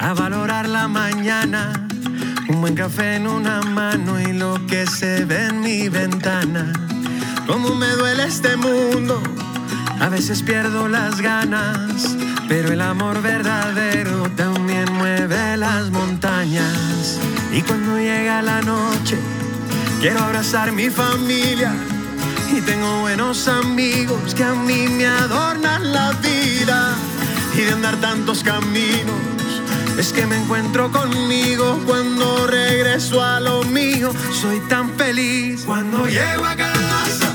a valorar la mañana. Un buen café en una mano y lo que se ve en mi ventana. Cómo me duele este mundo, a veces pierdo las ganas, pero el amor verdadero también mueve las montañas. Y cuando llega la noche, quiero abrazar mi familia. Y tengo buenos amigos que a mí me adornan la vida. Y de andar tantos caminos, es que me encuentro conmigo cuando regreso a lo mío. Soy tan feliz cuando llego a casa,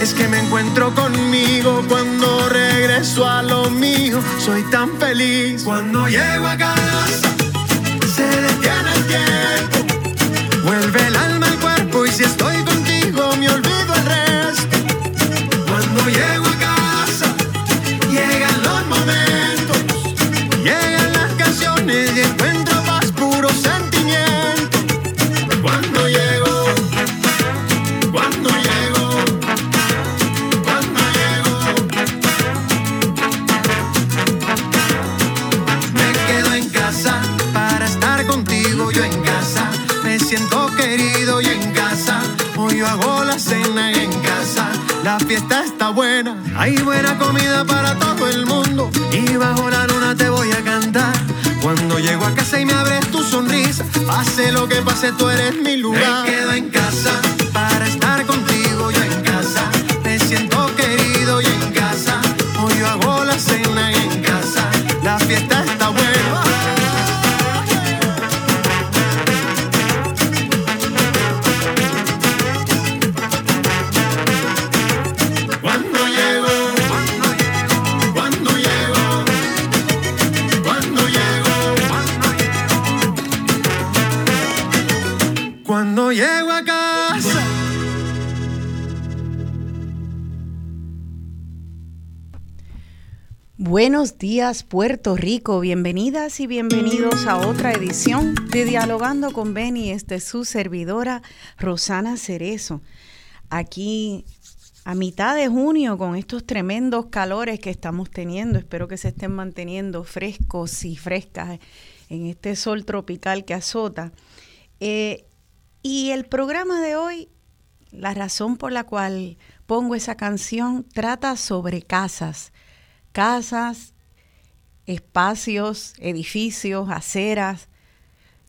es que me encuentro conmigo cuando regreso a lo mío. Soy tan feliz cuando llego a casa, se detiene el tiempo. Buenos días Puerto Rico, bienvenidas y bienvenidos a otra edición de Dialogando con Beni. Esta es su servidora Rosana Cerezo. Aquí a mitad de junio con estos tremendos calores que estamos teniendo, espero que se estén manteniendo frescos y frescas en este sol tropical que azota. Eh, y el programa de hoy, la razón por la cual pongo esa canción, trata sobre casas casas, espacios, edificios, aceras.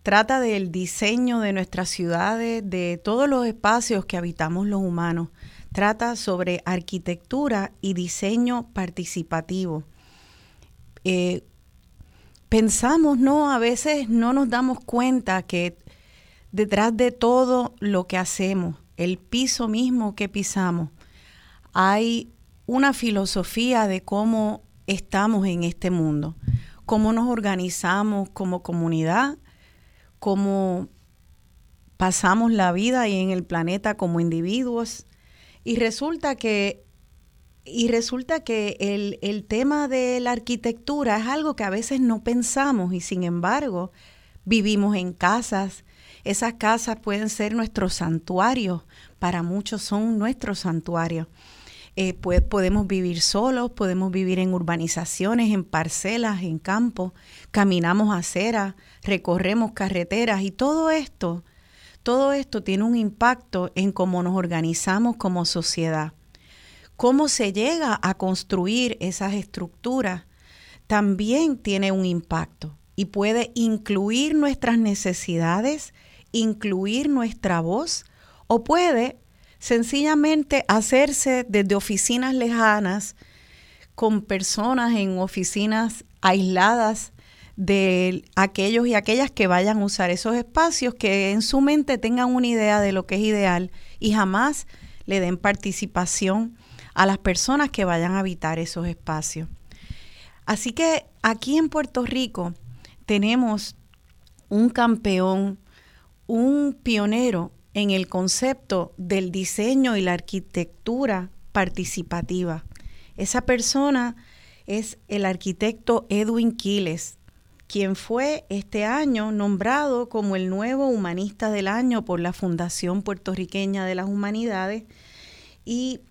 Trata del diseño de nuestras ciudades, de todos los espacios que habitamos los humanos. Trata sobre arquitectura y diseño participativo. Eh, pensamos, ¿no? A veces no nos damos cuenta que detrás de todo lo que hacemos, el piso mismo que pisamos, hay una filosofía de cómo estamos en este mundo, cómo nos organizamos como comunidad, cómo pasamos la vida y en el planeta como individuos. Y resulta que, y resulta que el, el tema de la arquitectura es algo que a veces no pensamos y sin embargo vivimos en casas. Esas casas pueden ser nuestros santuarios, para muchos son nuestros santuarios. Pues podemos vivir solos, podemos vivir en urbanizaciones, en parcelas, en campos, caminamos aceras, recorremos carreteras y todo esto, todo esto tiene un impacto en cómo nos organizamos como sociedad. cómo se llega a construir esas estructuras, también tiene un impacto y puede incluir nuestras necesidades, incluir nuestra voz o puede sencillamente hacerse desde oficinas lejanas con personas en oficinas aisladas de aquellos y aquellas que vayan a usar esos espacios, que en su mente tengan una idea de lo que es ideal y jamás le den participación a las personas que vayan a habitar esos espacios. Así que aquí en Puerto Rico tenemos un campeón, un pionero en el concepto del diseño y la arquitectura participativa. Esa persona es el arquitecto Edwin Quiles, quien fue este año nombrado como el nuevo humanista del año por la Fundación Puertorriqueña de las Humanidades y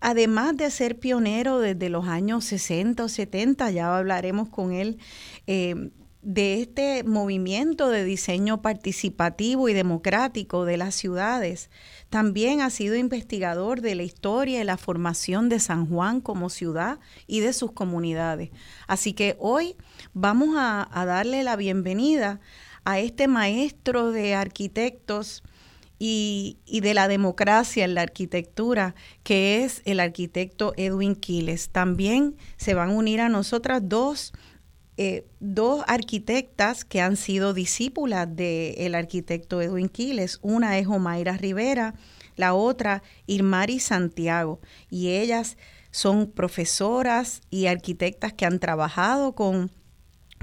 además de ser pionero desde los años 60 o 70, ya hablaremos con él, eh, de este movimiento de diseño participativo y democrático de las ciudades. También ha sido investigador de la historia y la formación de San Juan como ciudad y de sus comunidades. Así que hoy vamos a, darle la bienvenida a este maestro de arquitectos y, y, de la democracia en la arquitectura, que es el arquitecto Edwin Quiles. También se van a unir a nosotras dos eh, dos arquitectas que han sido discípulas del arquitecto Edwin Quiles. Una es Omaira Rivera, la otra Irmari Santiago. Y ellas son profesoras y arquitectas que han trabajado con,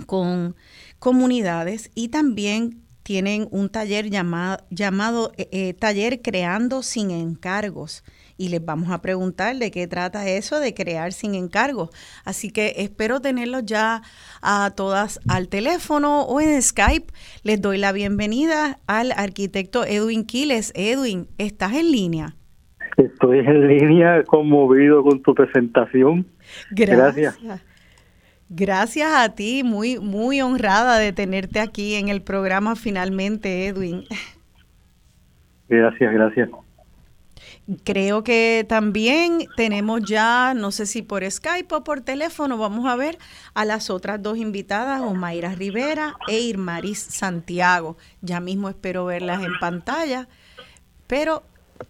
con comunidades y también tienen un taller llamado, eh, eh, Taller Creando sin Encargos y les vamos a preguntar de qué trata eso de crear sin encargo. Así que espero tenerlos ya a todas al teléfono o en Skype. Les doy la bienvenida al arquitecto Edwin Quiles. Edwin, ¿estás en línea? Estoy en línea, conmovido con tu presentación. Gracias. Gracias. a ti, muy, muy honrada de tenerte aquí en el programa finalmente, Edwin. Gracias, gracias. Creo que también tenemos ya, no sé si por Skype o por teléfono, vamos a ver a las otras dos invitadas, Omaira Rivera e Irmaris Santiago. Ya mismo espero verlas en pantalla, pero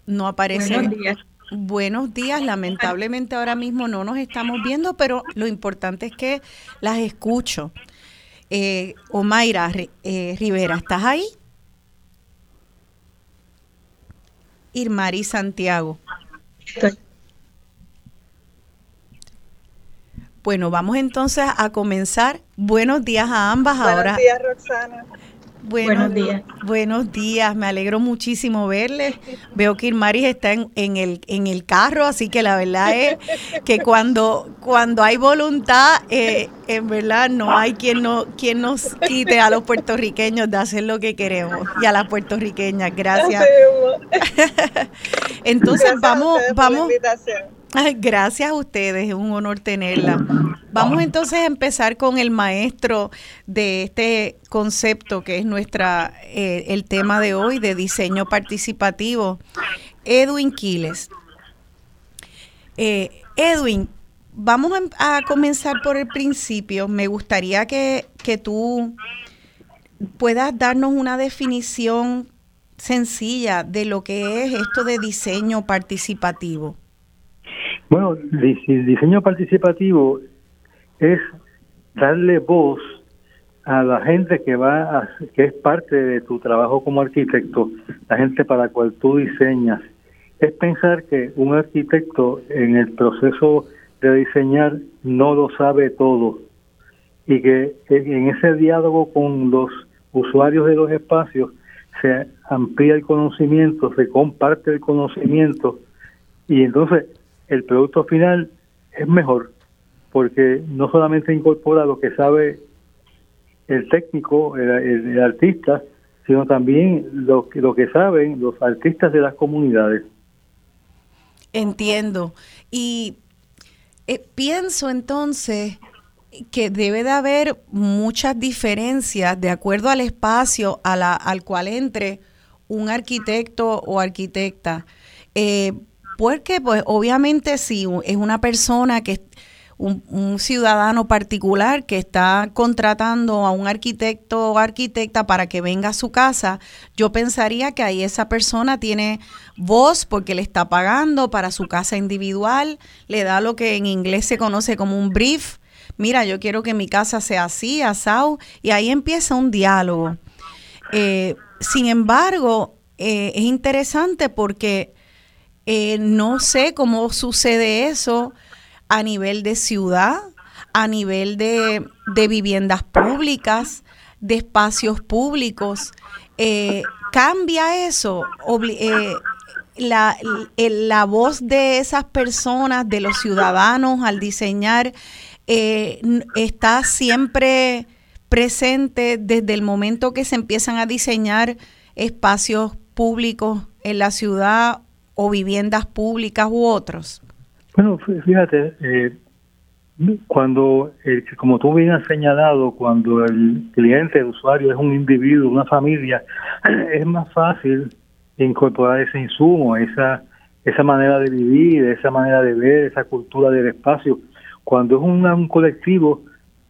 no aparece. Buenos días. Buenos días, lamentablemente ahora mismo no nos estamos viendo, pero lo importante es que las escucho. Eh, Omaira eh, Rivera, ¿estás ahí? Irmari Santiago. Bueno, vamos entonces a comenzar. Buenos días a ambas. Buenos días, Roxana. Buenos días. Buenos días, me alegro muchísimo verles. Veo que Irmaris está en, el, en el carro, así que la verdad es que cuando, cuando hay voluntad, eh, en verdad no hay quien, no, quien nos quite a los puertorriqueños de hacer lo que queremos y a las puertorriqueñas. Gracias. Entonces vamos, vamos. Gracias a ustedes, es un honor tenerla. Vamos entonces a empezar con el maestro de este concepto que es nuestra eh, el tema de hoy de diseño participativo, Edwin Quiles. Eh, Edwin, vamos a, comenzar por el principio. Me gustaría que, que tú puedas darnos una definición sencilla de lo que es esto de diseño participativo. Bueno, el diseño participativo es darle voz a la gente que va a, que es parte de tu trabajo como arquitecto, la gente para la cual tú diseñas. Es pensar que un arquitecto en el proceso de diseñar no lo sabe todo y que en ese diálogo con los usuarios de los espacios se amplía el conocimiento, se comparte el conocimiento y entonces el producto final es mejor porque no solamente incorpora lo que sabe el técnico, el, artista, sino también lo, lo que saben los artistas de las comunidades. Entiendo. Y eh, pienso entonces que debe de haber muchas diferencias de acuerdo al espacio a la, al cual entre un arquitecto o arquitecta. Eh, porque pues obviamente si es una persona que un, ciudadano particular que está contratando a un arquitecto o arquitecta para que venga a su casa, yo pensaría que ahí esa persona tiene voz porque le está pagando para su casa individual, le da lo que en inglés se conoce como un brief. Mira, yo quiero que mi casa sea así, asado, y ahí empieza un diálogo. Eh, sin embargo, eh, es interesante porque eh, no sé cómo sucede eso a nivel de ciudad, a nivel de, viviendas públicas, de espacios públicos. Eh, ¿Cambia eso? Eh, la, la, voz de esas personas, de los ciudadanos al diseñar, eh, está siempre presente desde el momento que se empiezan a diseñar espacios públicos en la ciudad o viviendas públicas u otros. Bueno, fíjate, eh, cuando, eh, como tú bien has señalado, cuando el cliente, el usuario es un individuo, una familia, es más fácil incorporar ese insumo, esa, esa manera de vivir, esa manera de ver, esa cultura del espacio. Cuando es un, un colectivo,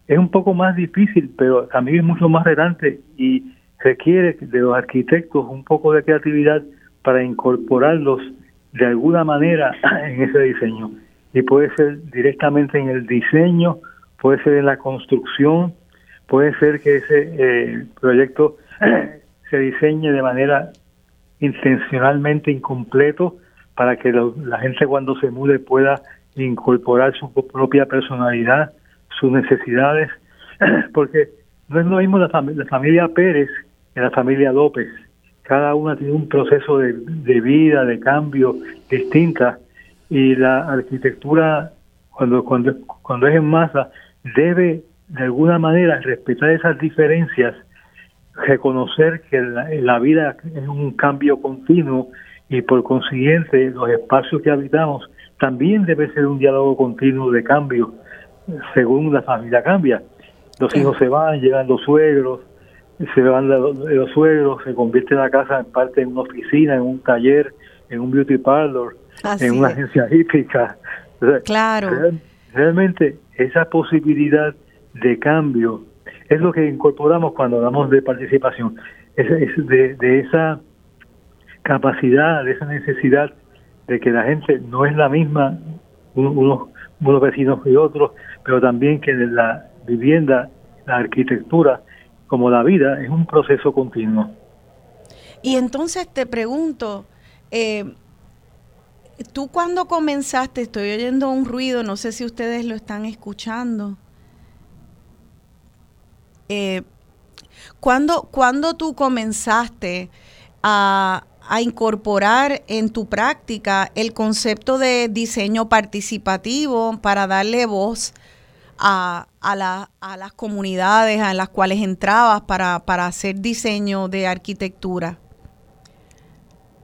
es un poco más difícil, pero también es mucho más relante y requiere de los arquitectos un poco de creatividad para incorporarlos de alguna manera en ese diseño. Y puede ser directamente en el diseño, puede ser en la construcción, puede ser que ese eh, proyecto se diseñe de manera intencionalmente incompleto para que la gente cuando se mude pueda incorporar su propia personalidad, sus necesidades, porque no es lo mismo la, la familia Pérez que la familia López cada una tiene un proceso de, vida, de cambio distinta y la arquitectura cuando, cuando, cuando es en masa debe de alguna manera respetar esas diferencias, reconocer que la, la vida es un cambio continuo y por consiguiente los espacios que habitamos también debe ser un diálogo continuo de cambio según la familia cambia. Los hijos se van, llegan los suegros, se van de los, suegros, se convierte la casa en parte en una oficina, en un taller, en un beauty parlor, en una agencia hípica. claro. realmente esa posibilidad de cambio es lo que incorporamos cuando hablamos de participación, es, de, de esa capacidad, de esa necesidad de que la gente no es la misma, unos, unos vecinos y otros, pero también que la vivienda, la arquitectura, como la vida, es un proceso continuo. Y entonces te pregunto, eh, tú cuando comenzaste, estoy oyendo un ruido, no sé si ustedes lo están escuchando. Eh, ¿cuándo, tú comenzaste a, a, incorporar en tu práctica el concepto de diseño participativo para darle voz a, a, a las comunidades en las cuales entrabas para, para hacer diseño de arquitectura?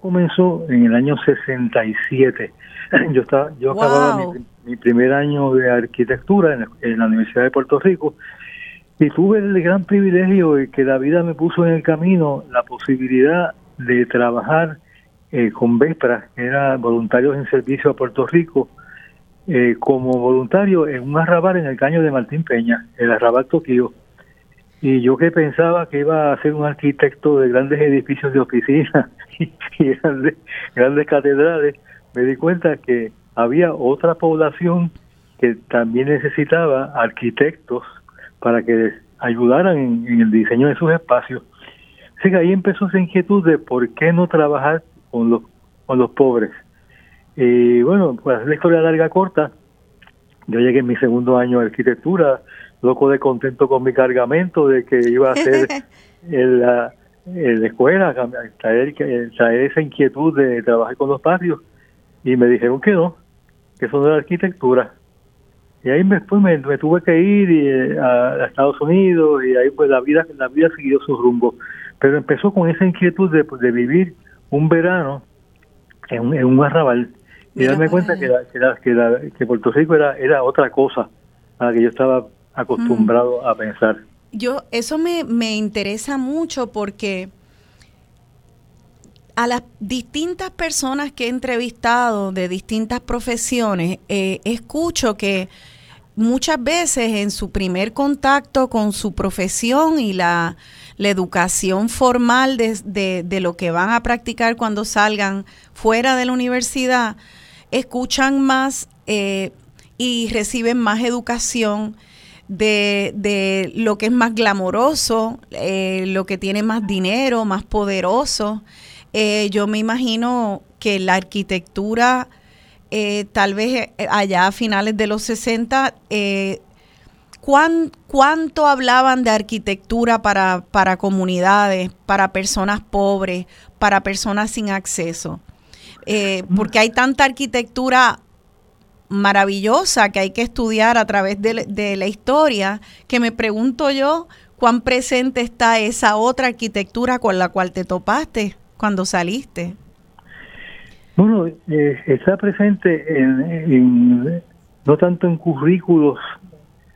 Comenzó en el año 67. Yo estaba, yo acababa mi, primer año de arquitectura en, la Universidad de Puerto Rico y tuve el gran privilegio de que la vida me puso en el camino la posibilidad de trabajar eh, con Vespra, que era voluntarios en servicio a Puerto Rico, eh, como voluntario en un arrabal en el caño de Martín Peña, el arrabal Tokio. Y yo que pensaba que iba a ser un arquitecto de grandes edificios de oficina y, grandes, grandes catedrales, me di cuenta que había otra población que también necesitaba arquitectos para que ayudaran en, en, el diseño de sus espacios. Así que ahí empezó esa inquietud de por qué no trabajar con los, con los pobres. Y bueno, pues la historia larga corta, yo llegué en mi segundo año de arquitectura, loco de contento con mi cargamento de que iba a hacer en la, escuela, traer, traer esa inquietud de trabajar con los patios, y me dijeron que no, que eso no era arquitectura. Y ahí después me, tuve que ir eh, a, Estados Unidos y ahí pues la vida la vida siguió su rumbo. Pero empezó con esa inquietud de, de vivir un verano en, en un arrabal y darme cuenta que, que, que, Puerto Rico era, era otra cosa a la que yo estaba acostumbrado a pensar. Yo, eso me, me interesa mucho porque a las distintas personas que he entrevistado de distintas profesiones, eh, escucho que muchas veces en su primer contacto con su profesión y la, educación formal de, de, lo que van a practicar cuando salgan fuera de la universidad, escuchan más eh, y reciben más educación de, de, lo que es más glamoroso, eh, lo que tiene más dinero, más poderoso. Eh, yo me imagino que la arquitectura tal vez allá a finales de los 60, eh, ¿cuánto hablaban de arquitectura para, para comunidades, para personas pobres, para personas sin acceso? Mm. porque hay tanta arquitectura maravillosa que hay que estudiar a través de, de, la historia, que me pregunto yo cuán presente está esa otra arquitectura con la cual te topaste cuando saliste. Bueno, eh, está presente en, no tanto en currículos,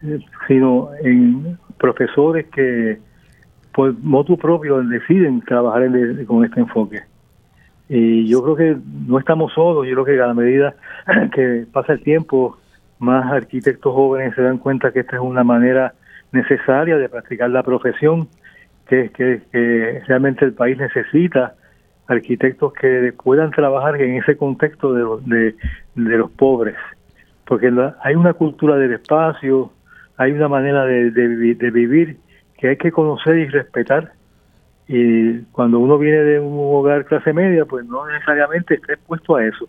eh, sino en profesores que por motu propio deciden trabajar con este enfoque. Y yo creo que no estamos solos, yo creo que a la medida que pasa el tiempo, más arquitectos jóvenes se dan cuenta que esta es una manera necesaria de practicar la profesión que, que, que realmente el país necesita arquitectos que puedan trabajar en ese contexto de de, los pobres, porque hay una cultura del espacio, hay una manera de, de, vivir que hay que conocer y respetar. Y cuando uno viene de un hogar clase media, pues no necesariamente está expuesto a eso.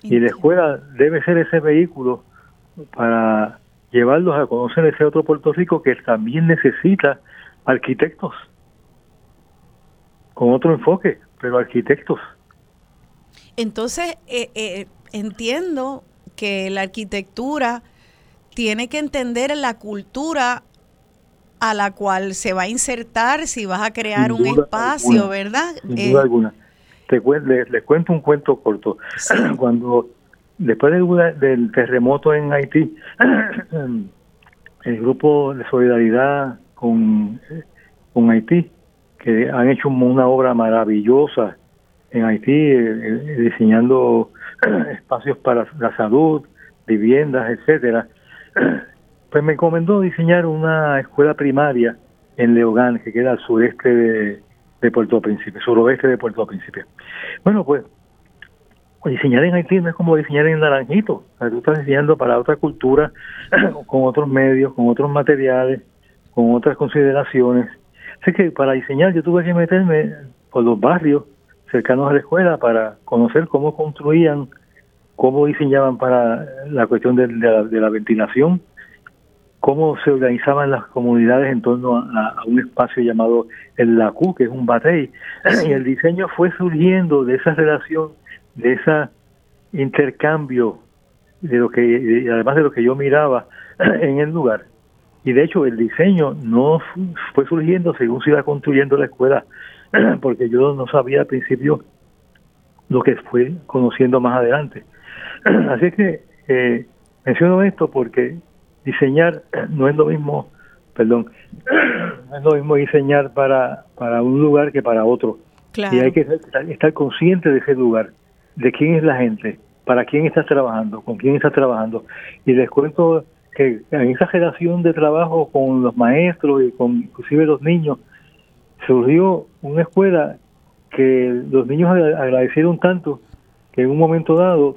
Y la escuela debe ser ese vehículo para llevarlos a conocer ese otro Puerto Rico que también necesita arquitectos con otro enfoque, pero arquitectos. Entonces, eh, eh, entiendo que la arquitectura tiene que entender la cultura a la cual se va a insertar si vas a crear un espacio, ¿verdad? Sin duda eh, alguna. Te, les, cuento un cuento corto. Cuando después del terremoto en Haití, el grupo de solidaridad con, con Haití que han hecho una obra maravillosa en Haití, eh, eh, diseñando espacios para la salud, viviendas, etcétera. Pues me encomendó diseñar una escuela primaria en Leogán, que queda al sureste de, Puerto Príncipe, suroeste de Puerto Príncipe. Bueno, pues diseñar en Haití no es como diseñar en Naranjito. tú estás diseñando para otra cultura, con otros medios, con otros materiales, con otras consideraciones. Así que para diseñar yo tuve que meterme por los barrios cercanos a la escuela para conocer cómo construían, cómo diseñaban para la cuestión de, la, ventilación, cómo se organizaban las comunidades en torno a, un espacio llamado el LACU, que es un batey. Y el diseño fue surgiendo de esa relación, de ese intercambio, de lo que, además de lo que yo miraba en el lugar. Y de hecho el diseño no fue surgiendo según se iba construyendo la escuela, porque yo no sabía al principio lo que fue conociendo más adelante. Así que eh, menciono esto porque diseñar no es lo mismo, perdón, no es lo mismo diseñar para, para un lugar que para otro. Y hay que estar consciente de ese lugar, de quién es la gente, para quién estás trabajando, con quién estás trabajando. Y les cuento que en esa generación de trabajo con los maestros y con inclusive los niños, surgió una escuela que los niños agradecieron tanto que en un momento dado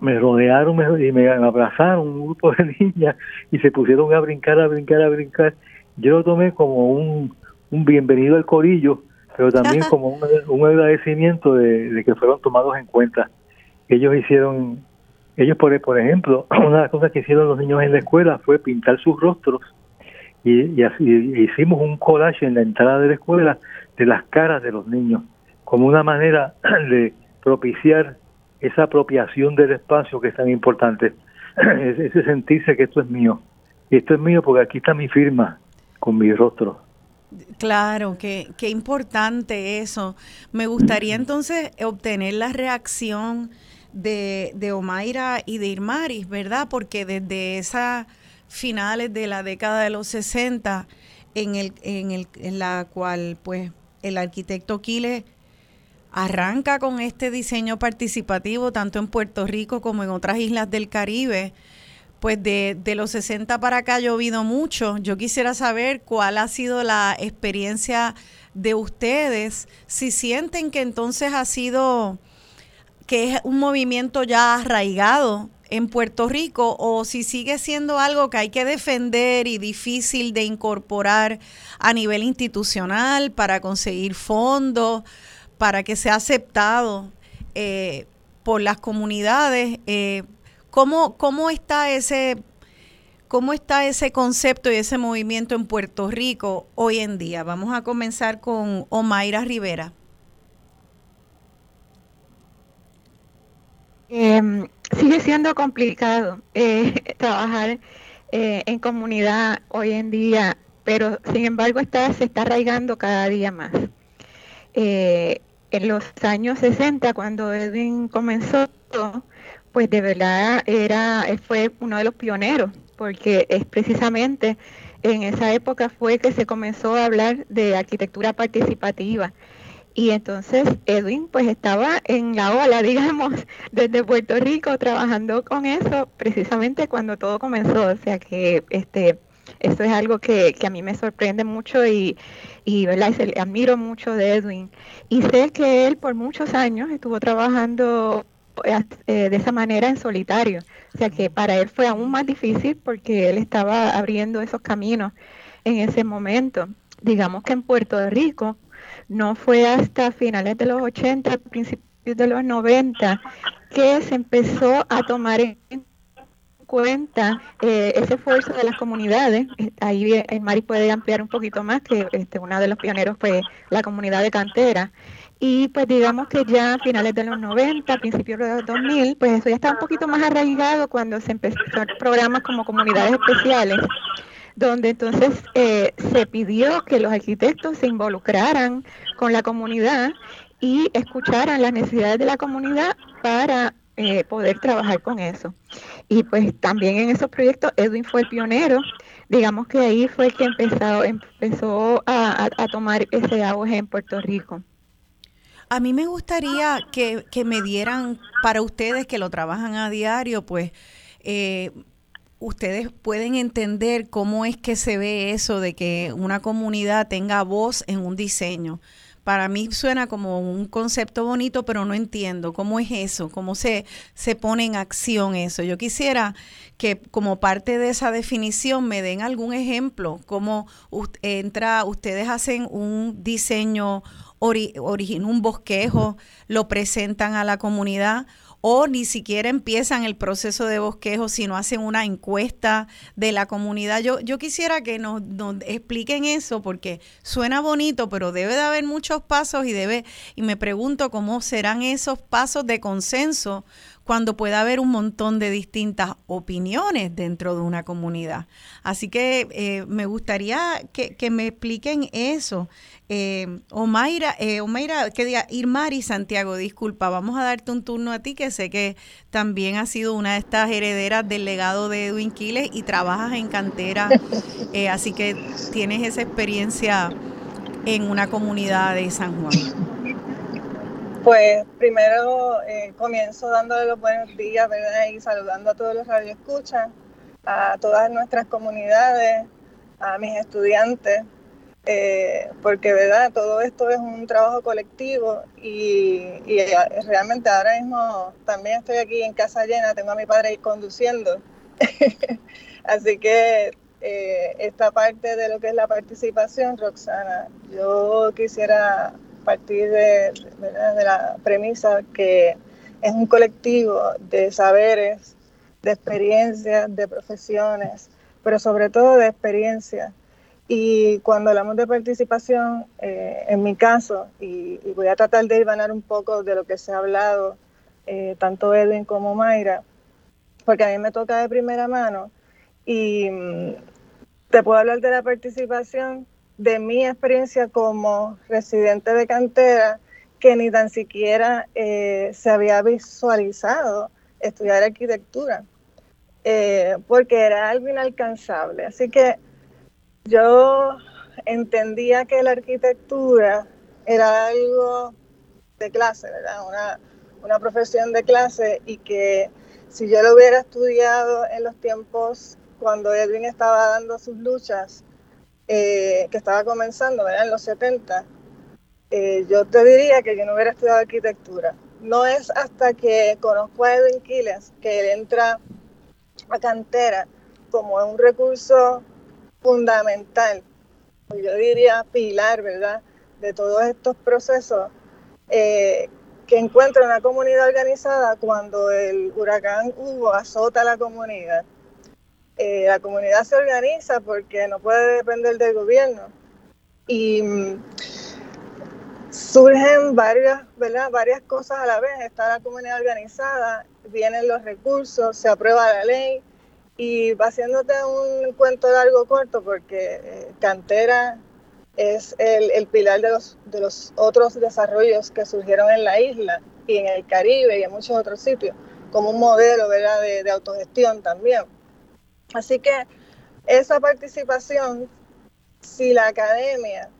me rodearon y me abrazaron un grupo de niñas y se pusieron a brincar, a brincar, a brincar. Yo lo tomé como un, un bienvenido al corillo, pero también como un, un agradecimiento de, de, que fueron tomados en cuenta. Ellos hicieron ellos, por, por ejemplo, una de las cosas que hicieron los niños en la escuela fue pintar sus rostros y, así, hicimos un collage en la entrada de la escuela de las caras de los niños, como una manera de propiciar esa apropiación del espacio que es tan importante, ese sentirse que esto es mío. Y esto es mío porque aquí está mi firma con mi rostro. Claro, qué, qué importante eso. Me gustaría entonces obtener la reacción de, de Omaira y de Irmaris, ¿verdad? Porque desde esas finales de la década de los 60, en, el, en, el, en la cual pues el arquitecto Quiles arranca con este diseño participativo tanto en Puerto Rico como en otras islas del Caribe. Pues de, de los 60 para acá ha llovido mucho. Yo quisiera saber cuál ha sido la experiencia de ustedes, si sienten que entonces ha sido, que es un movimiento ya arraigado en Puerto Rico o si sigue siendo algo que hay que defender y difícil de incorporar a nivel institucional para conseguir fondos, para que sea aceptado eh, por las comunidades. Eh, ¿cómo, ¿Cómo está ese ¿Cómo está ese concepto y ese movimiento en Puerto Rico hoy en día? Vamos a comenzar con Omaira Rivera. Em, sigue siendo complicado eh, trabajar eh, en comunidad hoy en día, pero sin embargo está, se está arraigando cada día más. En los años 60, cuando Edwin comenzó, pues de verdad era, fue uno de los pioneros porque es precisamente en esa época fue que se comenzó a hablar de arquitectura participativa. Y entonces Edwin pues estaba en la ola, digamos, desde Puerto Rico trabajando con eso precisamente cuando todo comenzó. O sea que este eso es algo que, que a mí me sorprende mucho y, y, ¿verdad? y admiro mucho de Edwin. Y sé que él por muchos años estuvo trabajando eh, de esa manera en solitario. O sea que para él fue aún más difícil porque él estaba abriendo esos caminos en ese momento. Digamos que en Puerto Rico no fue hasta finales de los 80, principios de los 90, que se empezó a tomar en cuenta eh, ese esfuerzo de las comunidades. Ahí el Mari puede ampliar un poquito más, que este, uno de los pioneros fue la comunidad de cantera y pues digamos que ya a finales de los 90, principios de los 2000, pues eso ya está un poquito más arraigado cuando se empezaron programas como comunidades especiales, donde entonces eh, se pidió que los arquitectos se involucraran con la comunidad y escucharan las necesidades de la comunidad para eh, poder trabajar con eso. Y pues también en esos proyectos Edwin fue el pionero, digamos que ahí fue que empezó, empezó a, tomar ese auge en Puerto Rico. A mí me gustaría que, me dieran para ustedes que lo trabajan a diario, pues eh, ustedes pueden entender cómo es que se ve eso de que una comunidad tenga voz en un diseño. Para mí suena como un concepto bonito, pero no entiendo cómo es eso, cómo se, se pone en acción eso. Yo quisiera que como parte de esa definición me den algún ejemplo, cómo entra, ustedes hacen un diseño origen un bosquejo, lo presentan a la comunidad o ni siquiera empiezan el proceso de bosquejo, sino hacen una encuesta de la comunidad. Yo, yo quisiera que nos, expliquen eso porque suena bonito, pero debe de haber muchos pasos y debe, y me pregunto cómo serán esos pasos de consenso cuando pueda haber un montón de distintas opiniones dentro de una comunidad. Así que eh, me gustaría que, me expliquen eso. Eh, Omaira, eh, Omaira, que diga, Irmari Santiago, disculpa, vamos a darte un turno a ti, que sé que también has sido una de estas herederas del legado de Edwin Quiles y trabajas en cantera, eh, así que tienes esa experiencia en una comunidad de San Juan. Pues primero eh, comienzo dándole los buenos días, ¿verdad? Y saludando a todos los radioescuchas, a todas nuestras comunidades, a mis estudiantes, eh, porque, ¿verdad? Todo esto es un trabajo colectivo y, eh, realmente ahora mismo también estoy aquí en casa llena, tengo a mi padre conduciendo. Así que esta parte de lo que es la participación, Roxana, yo quisiera partir de, la premisa que es un colectivo de saberes, de experiencias, de profesiones, pero sobre todo de experiencias. Y cuando hablamos de participación, eh, en mi caso, y, voy a tratar de ibanar un poco de lo que se ha hablado, eh, tanto Edwin como Mayra, porque a mí me toca de primera mano, y mm, te puedo hablar de la participación de mi experiencia como residente de cantera, que ni tan siquiera eh, se había visualizado estudiar arquitectura, eh, porque era algo inalcanzable. Así que yo entendía que la arquitectura era algo de clase, ¿verdad? Una, una profesión de clase y que si yo lo hubiera estudiado en los tiempos cuando Edwin estaba dando sus luchas, eh, que estaba comenzando, ¿verdad? En los 70, eh, yo te diría que yo no hubiera estudiado arquitectura. No es hasta que conozco a Edwin Quiles que él entra a cantera como un recurso fundamental, yo diría pilar, ¿verdad? De todos estos procesos eh, que encuentra una comunidad organizada cuando el huracán Hugo azota a la comunidad. Eh, la comunidad se organiza porque no puede depender del gobierno. Y mm, surgen varias, ¿verdad? varias cosas a la vez. Está la comunidad organizada, vienen los recursos, se aprueba la ley y haciéndote un cuento largo corto porque eh, Cantera es el, pilar de los, de los otros desarrollos que surgieron en la isla y en el Caribe y en muchos otros sitios, como un modelo ¿verdad? De, autogestión también. Así que esa participación, si la academia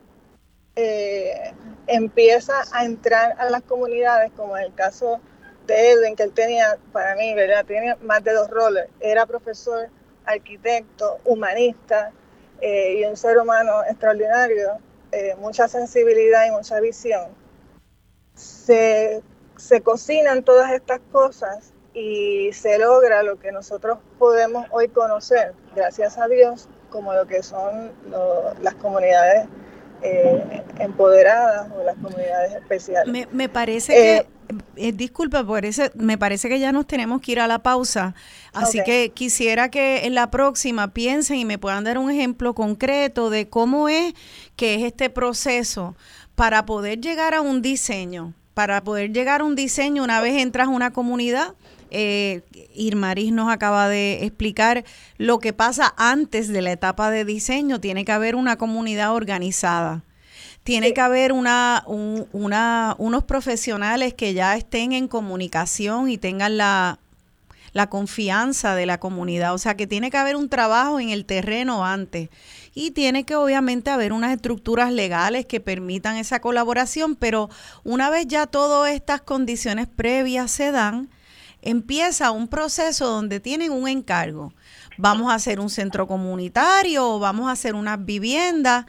eh, empieza a entrar a las comunidades, como en el caso de Edwin, que él tenía, para mí, ¿verdad? Tenía más de dos roles. Era profesor, arquitecto, humanista, eh, y un ser humano extraordinario, eh, mucha sensibilidad y mucha visión. Se, se cocinan todas estas cosas y se logra lo que nosotros podemos hoy conocer, gracias a Dios, como lo que son las comunidades eh, empoderadas o las comunidades especiales. Me, me parece que eh, disculpa, por eso me parece que ya nos tenemos que ir a la pausa. Así que quisiera que en la próxima piensen y me puedan dar un ejemplo concreto de cómo es que es este proceso para poder llegar a un diseño. Para poder llegar a un diseño, una vez entras a una comunidad, eh, Irmaris nos acaba de explicar lo que pasa antes de la etapa de diseño. Tiene que haber una comunidad organizada tiene que haber una, una, unos profesionales que ya estén en comunicación y tengan la, la confianza de la comunidad. O sea que tiene que haber un trabajo en el terreno antes. Y tiene que obviamente haber unas estructuras legales que permitan esa colaboración, pero una vez ya todas estas condiciones previas se dan, empieza un proceso donde tienen un encargo. Vamos a hacer un centro comunitario, vamos a hacer unas viviendas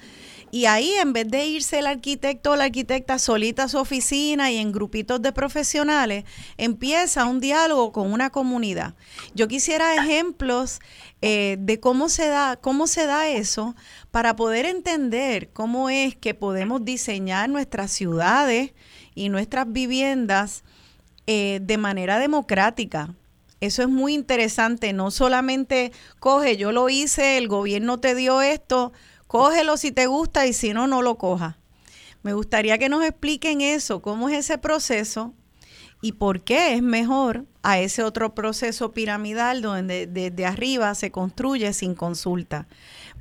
y ahí, en vez de irse el arquitecto o la arquitecta solita a su oficina y en grupitos de profesionales, empieza un diálogo con una comunidad. Yo quisiera ejemplos eh, de cómo se da, cómo se da eso para poder entender cómo es que podemos diseñar nuestras ciudades y nuestras viviendas eh, de manera democrática. Eso es muy interesante. No solamente coge, yo lo hice, el gobierno te dio esto, Cógelo si te gusta y si no, no lo coja. Me gustaría que nos expliquen eso, cómo es ese proceso y por qué es mejor a ese otro proceso piramidal donde desde arriba se construye sin consulta.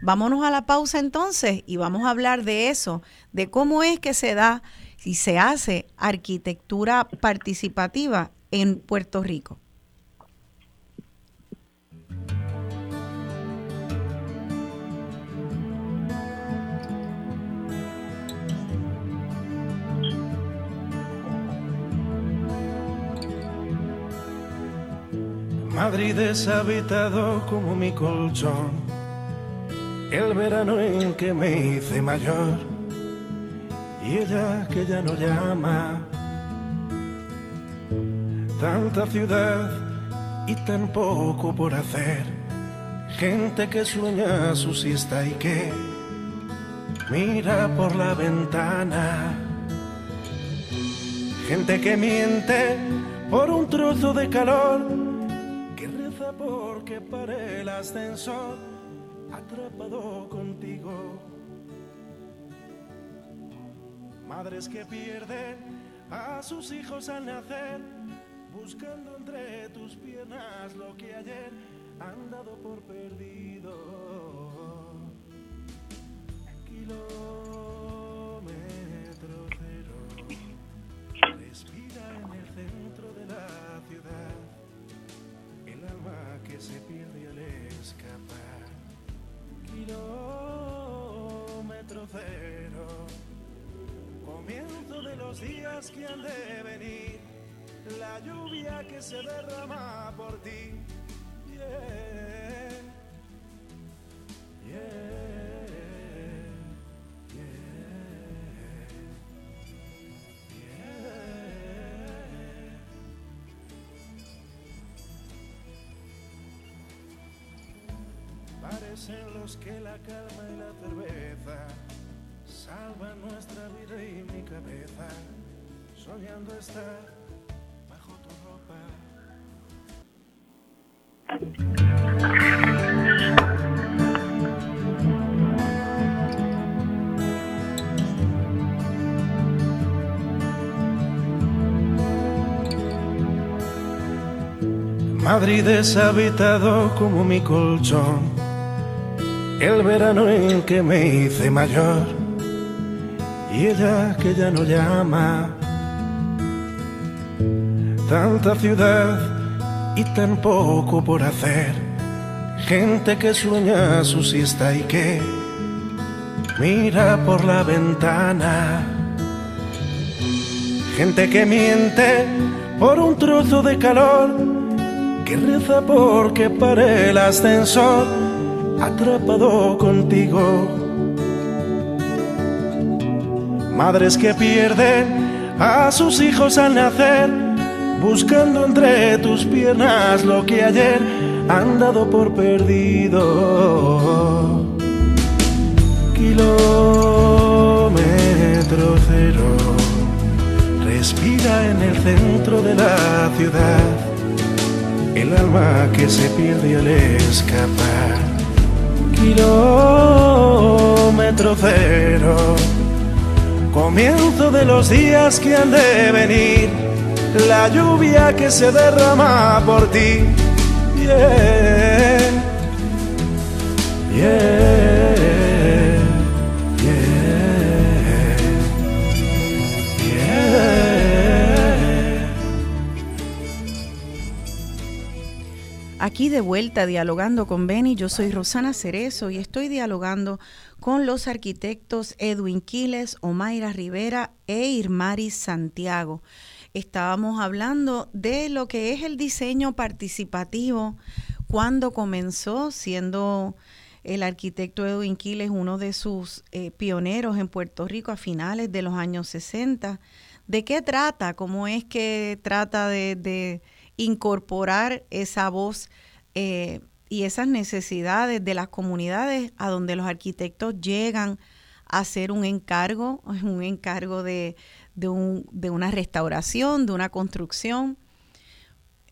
Vámonos a la pausa entonces y vamos a hablar de eso, de cómo es que se da y se hace arquitectura participativa en Puerto Rico. Madrid es habitado como mi colchón, el verano en que me hice mayor y ella que ya no llama. Tanta ciudad y tan poco por hacer, gente que sueña su siesta y que mira por la ventana, gente que miente por un trozo de calor porque para el ascensor atrapado contigo. Madres que pierden a sus hijos al nacer, buscando entre tus piernas lo que ayer han dado por perdido. Kilómetro cero, respira en el centro de la ciudad que se pierde al escapar. Kilómetro cero, de lo los días que han de venir, la lluvia que se derrama por ti. Parecen los que la calma y la cerveza salvan nuestra vida y mi cabeza, soñando estar bajo tu ropa. Madrid deshabitado como mi colchón, el verano en que me hice mayor y ella que ya no llama. Tanta ciudad y tan poco por hacer, gente que sueña su siesta y que mira por la ventana. Gente que miente por un trozo de calor, que reza porque pare el ascensor, atrapado contigo. Madres que pierden a sus hijos al nacer, buscando entre tus piernas lo que ayer han dado por perdido. Kilómetro cero, respira en el centro de la ciudad, el alma que se pierde al escapar. Kilómetro cero, comienzo de los días que han de venir, la lluvia que se derrama por ti. Yeah, yeah, Aquí de vuelta dialogando con Beni, yo soy Rosana Cerezo y estoy dialogando con los arquitectos Edwin Quiles, Omaira Rivera e Irmari Santiago. Estábamos hablando de lo que es el diseño participativo, cuando comenzó siendo el arquitecto Edwin Quiles uno de sus eh, pioneros en Puerto Rico a finales de los años 60. ¿De qué trata? ¿Cómo es que trata de, de incorporar esa voz eh, y esas necesidades de las comunidades a donde los arquitectos llegan a hacer un encargo, un encargo de, de, un, de una restauración, de una construcción.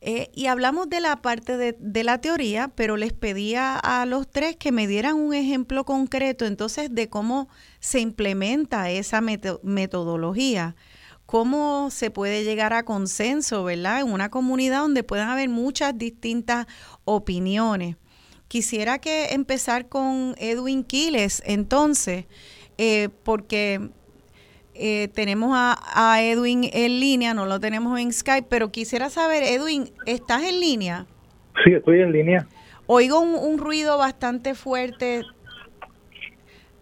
Eh, y hablamos de la parte de, la teoría, pero les pedía a los tres que me dieran un ejemplo concreto entonces de cómo se implementa esa meto metodología, cómo se puede llegar a consenso, ¿verdad? En una comunidad donde puedan haber muchas distintas opiniones. Quisiera que empezar con Edwin Quiles, entonces, eh, porque eh, tenemos a, a, Edwin en línea, no lo tenemos en Skype, pero quisiera saber, Edwin, ¿estás en línea? Sí, estoy en línea. Oigo un, un ruido bastante fuerte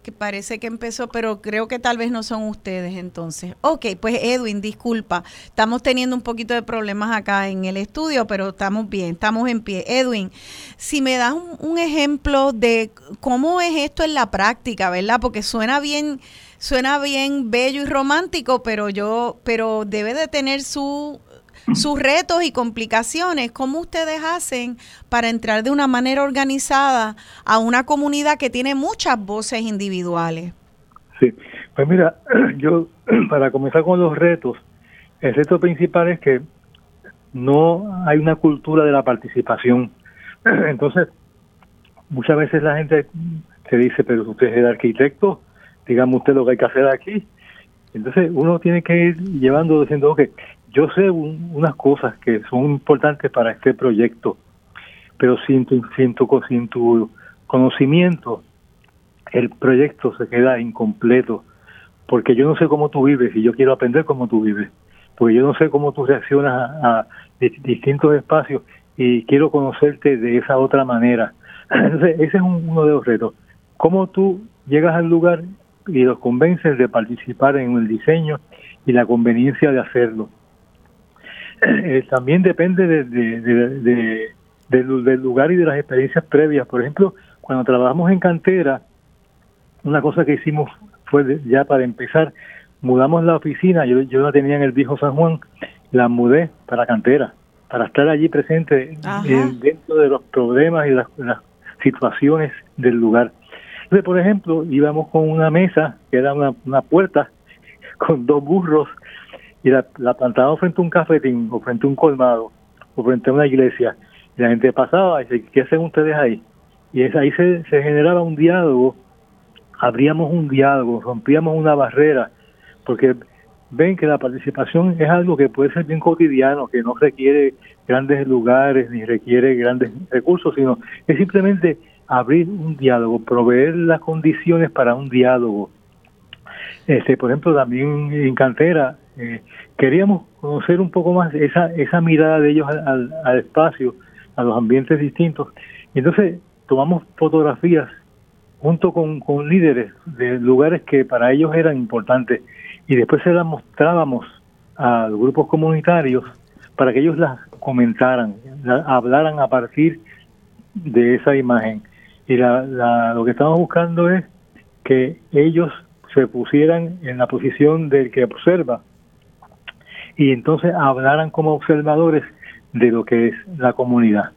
que parece que empezó, pero creo que tal vez no son ustedes entonces. Ok, pues Edwin, disculpa, estamos teniendo un poquito de problemas acá en el estudio, pero estamos bien, estamos en pie. Edwin, si me das un, un ejemplo de cómo es esto en la práctica, ¿verdad? Porque suena bien suena bien bello y romántico, pero yo, pero debe de tener su, sus retos y complicaciones. ¿Cómo ustedes hacen para entrar de una manera organizada a una comunidad que tiene muchas voces individuales? Sí, pues mira, yo para comenzar con los retos, el reto principal es que no hay una cultura de la participación. Entonces, muchas veces la gente se dice, pero usted es el arquitecto, dígame usted lo que hay que hacer aquí. Entonces uno tiene que ir llevando diciendo, ok, yo sé un, unas cosas que son importantes para este proyecto, pero sin tu, sin tu, sin tu conocimiento, el proyecto se queda incompleto, porque yo no sé cómo tú vives y yo quiero aprender cómo tú vives, porque yo no sé cómo tú reaccionas a, a distintos espacios y quiero conocerte de esa otra manera. Entonces, ese es un, uno de los retos. ¿Cómo tú llegas al lugar y los convences de participar en el diseño y la conveniencia de hacerlo. Eh, también depende de, del, lugar y de las experiencias previas. Por ejemplo, cuando trabajamos en cantera, una cosa que hicimos fue ya para empezar, mudamos la oficina, yo, yo la tenía en el viejo San Juan, la mudé para cantera, para estar allí presente dentro de los problemas y las, situaciones del lugar. Entonces, por ejemplo, íbamos con una mesa, que era una, una puerta, con dos burros, y la, la frente a un cafetín, o frente a un colmado, o frente a una iglesia. Y la gente pasaba y decía, ¿qué hacen ustedes ahí? Y es, ahí se, se generaba un diálogo, abríamos un diálogo, rompíamos una barrera, porque ven que la participación es algo que puede ser bien cotidiano, que no requiere grandes lugares ni requiere grandes recursos, sino es simplemente abrir un diálogo, proveer las condiciones para un diálogo. Este, por ejemplo, también en cantera eh, queríamos conocer un poco más esa esa mirada de ellos al, al espacio, a los ambientes distintos. Y entonces tomamos fotografías junto con, con líderes de lugares que para ellos eran importantes y después se las mostrábamos a los grupos comunitarios para que ellos las comentaran, hablaran a partir de esa imagen. Y la, lo que estamos buscando es que ellos se pusieran en la posición del que observa y entonces hablaran como observadores de lo que es la comunidad.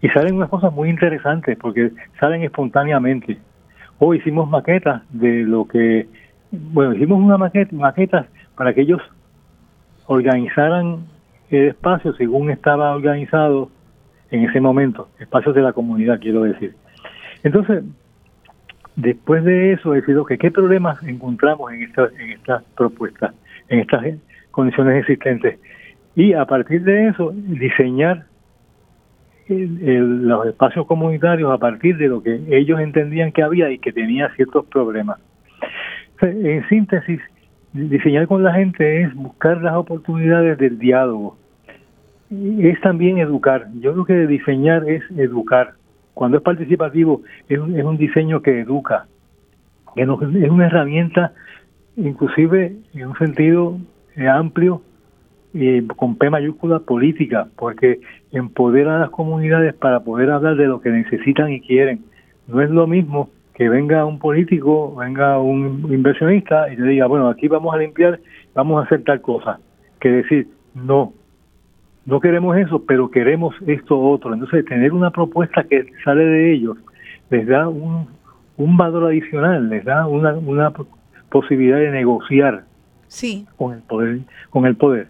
Y salen unas cosas muy interesantes porque salen espontáneamente. Hoy hicimos maquetas de lo que bueno, hicimos una maqueta, maquetas para que ellos organizaran el espacio según estaba organizado en ese momento, espacios de la comunidad, quiero decir. Entonces, después de eso, he decidido que qué problemas encontramos en estas en estas propuestas, en estas condiciones existentes. Y a partir de eso, diseñar los espacios comunitarios a partir de lo que ellos entendían que había y que tenía ciertos problemas. En síntesis, diseñar con la gente es buscar las oportunidades del diálogo. Es también educar. Yo creo que diseñar es educar. Cuando es participativo, es un, es un diseño que educa. Es una herramienta, inclusive en un sentido amplio, y con P mayúscula política, porque empodera a las comunidades para poder hablar de lo que necesitan y quieren. No es lo mismo que venga un político, venga un inversionista y te diga, bueno, aquí vamos a limpiar, vamos a hacer tal cosa. Que decir, no, no queremos eso, pero queremos esto otro. Entonces, tener una propuesta que sale de ellos les da un, un valor adicional, les da una, una posibilidad de negociar sí. con el poder. Con el poder.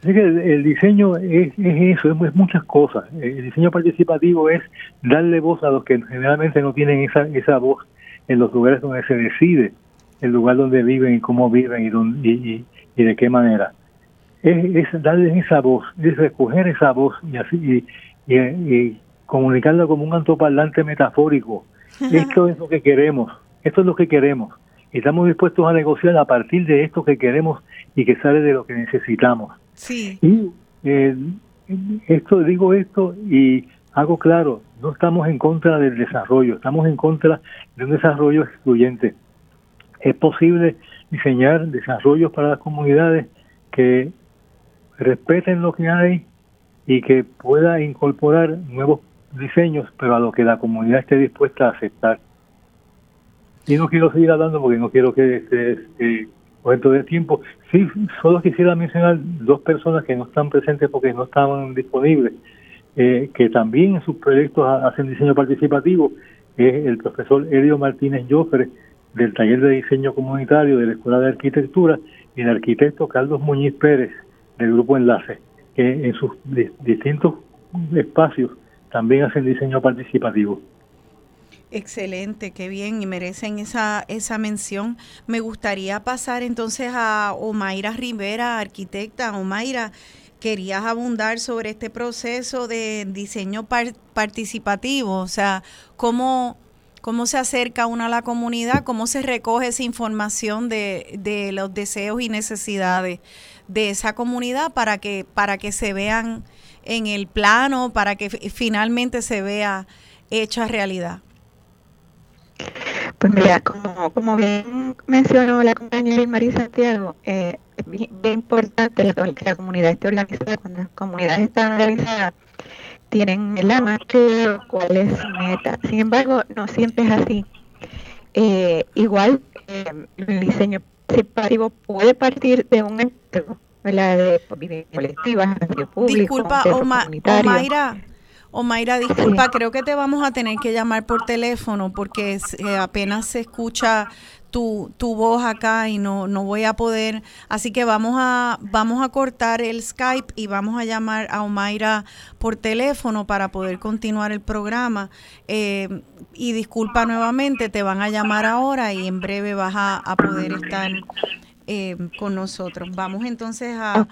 Así que el, diseño es, eso, es, muchas cosas. El diseño participativo es darle voz a los que generalmente no tienen esa, esa voz en los lugares donde se decide el lugar donde viven y cómo viven y, dónde, y, y, de qué manera. Es, es, darles esa voz, es recoger esa voz y así y, y, comunicarla como un antoparlante metafórico. Esto es lo que queremos, esto es lo que queremos. Y estamos dispuestos a negociar a partir de esto que queremos y que sale de lo que necesitamos. Sí. Y eh, esto digo esto y hago claro, no estamos en contra del desarrollo, estamos en contra de un desarrollo excluyente. Es posible diseñar desarrollos para las comunidades que respeten lo que hay y que pueda incorporar nuevos diseños, pero a lo que la comunidad esté dispuesta a aceptar. Y no quiero seguir hablando porque no quiero que se, momento de tiempo. Sí, solo quisiera mencionar dos personas que no están presentes porque no estaban disponibles, eh, que también en sus proyectos hacen diseño participativo, es el profesor Elio Martínez Joffre, del taller de diseño comunitario de la Escuela de Arquitectura, y el arquitecto Carlos Muñiz Pérez, del Grupo Enlace, que en sus distintos espacios también hacen diseño participativo. Excelente, qué bien, y merecen esa, esa mención. Me gustaría pasar entonces a Omaira Rivera, arquitecta. Omaira, querías abundar sobre este proceso de diseño participativo, o sea, cómo, cómo se acerca uno a la comunidad, cómo se recoge esa información de, de los deseos y necesidades de esa comunidad para que, para que se vean en el plano, para que finalmente se vea hecha realidad. Pues mira, como, como bien mencionó la compañera María Santiago, eh, es bien, importante que la comunidad esté organizada. Cuando las comunidades están organizadas, tienen la más claro cuál es su meta. Sin embargo, no siempre es así. Eh, igual, eh, el diseño participativo puede partir de un entorno de colectivas, de público, Disculpa, Omaira, Omaira, disculpa, creo que te vamos a tener que llamar por teléfono porque eh, apenas se escucha tu, tu voz acá y no, no voy a poder. Así que vamos a, vamos a cortar el Skype y vamos a llamar a Omaira por teléfono para poder continuar el programa. Eh, y disculpa nuevamente, te van a llamar ahora y en breve vas a, poder estar eh, con nosotros. Vamos entonces a,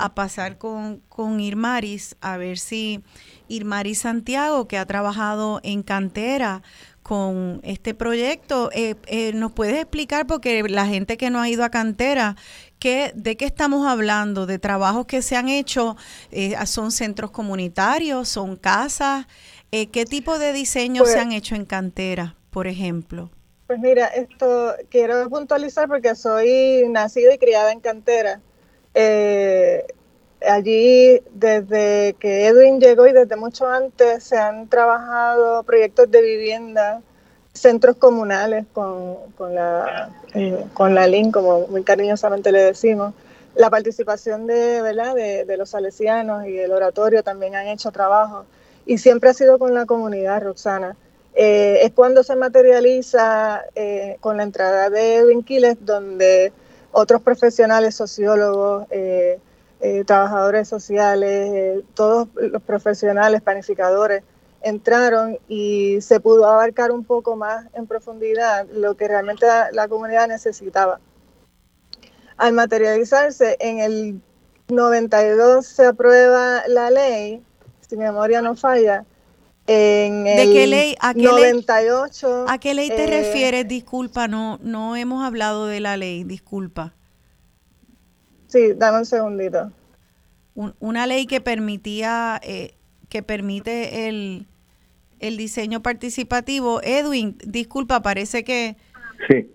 a pasar con, con Irmaris, a ver si Irmaris Santiago, que ha trabajado en cantera, con este proyecto. Eh, eh, ¿Nos puedes explicar, porque la gente que no ha ido a cantera, ¿qué, ¿de qué estamos hablando? ¿De trabajos que se han hecho? Eh, ¿Son centros comunitarios? ¿Son casas? ¿Qué tipo de diseños se pues han hecho en cantera, por ejemplo? Pues mira, esto quiero puntualizar porque soy nacida y criada en cantera. Allí, desde que Edwin llegó y desde mucho antes, se han trabajado proyectos de vivienda, centros comunales con, con la, eh, con la LIN, como muy cariñosamente le decimos. La participación de, de los salesianos y el oratorio también han hecho trabajo y siempre ha sido con la comunidad, Roxana. Eh, es cuando se materializa eh, con la entrada de Edwin Quiles, donde otros profesionales, sociólogos, eh, trabajadores sociales, eh, todos los profesionales, planificadores, entraron y se pudo abarcar un poco más en profundidad lo que realmente la, comunidad necesitaba. Al materializarse, en el 92 se aprueba la ley, si mi memoria no falla, en ¿De el qué ley? ¿A qué 98. Ley, ¿A qué ley te eh, refieres? Disculpa, no, no hemos hablado de la ley, disculpa. Sí, dame un segundito. una ley que permitía, eh, que permite el, el diseño participativo. Edwin, disculpa, parece que... Sí.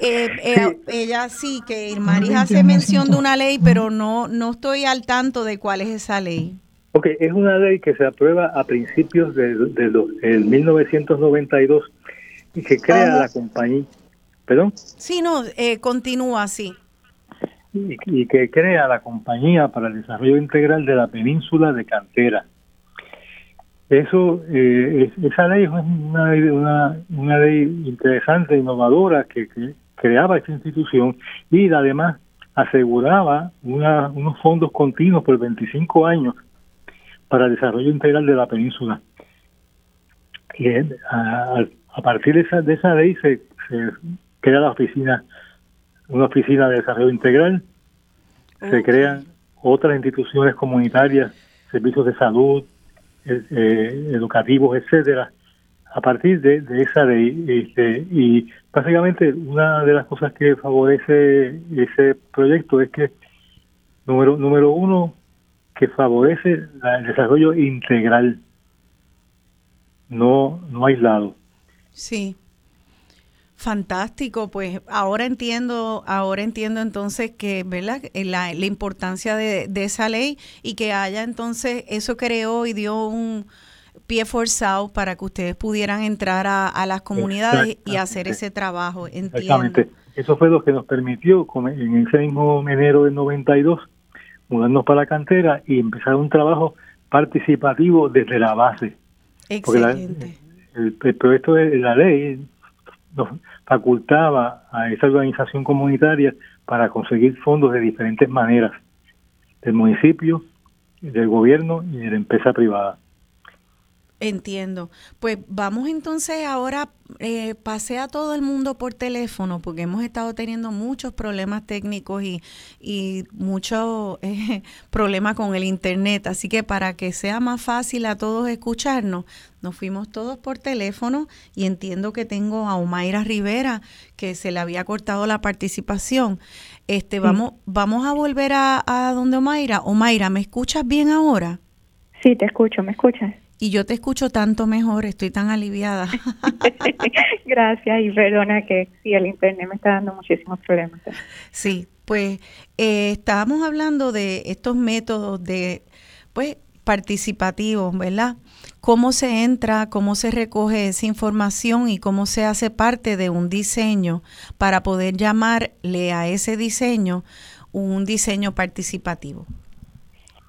Eh, eh, ella sí, que Irmaris hace mención de una ley, pero no, no estoy al tanto de cuál es esa ley. Ok, es una ley que se aprueba a principios del de, 1992 y que crea la compañía. ¿Perdón? Sí, no, continúa así y, que crea la Compañía para el Desarrollo Integral de la Península de Cantera. Eso, eh, esa ley es una, una, ley interesante, innovadora, que, creaba esta institución y además aseguraba una, unos fondos continuos por 25 años para el desarrollo integral de la península. Y a, a partir de esa, de esa ley se crea la oficina una oficina de desarrollo integral, se crean otras instituciones comunitarias, servicios de salud, eh, eh, educativos, etcétera, a partir de, esa ley. Este, y básicamente una de las cosas que favorece ese proyecto es que, número, número uno, que favorece el desarrollo integral, no, no aislado. Sí. Fantástico, pues ahora entiendo, ahora entiendo entonces que, ¿verdad? Eh, la, la importancia de, esa ley y que haya entonces, eso creó y dio un pie forzado para que ustedes pudieran entrar a, las comunidades y hacer ese trabajo, entiendo. Exactamente. Eso fue lo que nos permitió en ese mismo enero del 92 mudarnos para la cantera y empezar un trabajo participativo desde la base. Excelente. el, el, proyecto de la ley facultaba a esa organización comunitaria para conseguir fondos de diferentes maneras, del municipio, del gobierno y de la empresa privada. Entiendo. Pues vamos entonces ahora, eh, pase a todo el mundo por teléfono, porque hemos estado teniendo muchos problemas técnicos y, y muchos eh, problemas con el Internet. Así que para que sea más fácil a todos escucharnos, nos fuimos todos por teléfono y entiendo que tengo a Omaira Rivera, que se le había cortado la participación. Este, vamos, vamos a volver a, a donde Omaira. Omaira, ¿me escuchas bien ahora? Sí, te escucho, ¿me escuchas? Y yo te escucho tanto mejor, estoy tan aliviada. Gracias y perdona que sí, el internet me está dando muchísimos problemas. Sí, pues eh, estábamos hablando de estos métodos de, pues, participativos, ¿verdad? Cómo se entra, cómo se recoge esa información y cómo se hace parte de un diseño para poder llamarle a ese diseño un diseño participativo.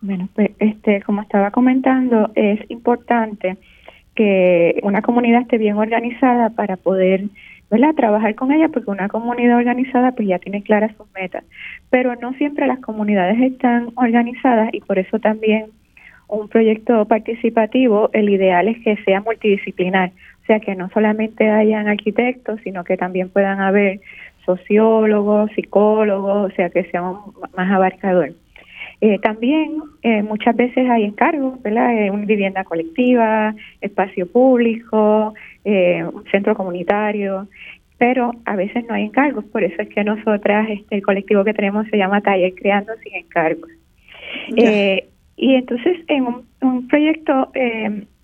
Bueno, pues este, como estaba comentando, es importante que una comunidad esté bien organizada para poder ¿verdad? trabajar con ella, porque una comunidad organizada pues ya tiene claras sus metas. Pero no siempre las comunidades están organizadas y por eso también un proyecto participativo, el ideal es que sea multidisciplinar, o sea, que no solamente hayan arquitectos, sino que también puedan haber sociólogos, psicólogos, o sea, que sea más abarcador. Eh, también eh, muchas veces hay encargos, ¿verdad? Eh, una vivienda colectiva, espacio público, un centro comunitario, pero a veces no hay encargos, por eso es que nosotras, este, el colectivo que tenemos se llama Taller Creando Sin Encargos. y entonces en un, proyecto,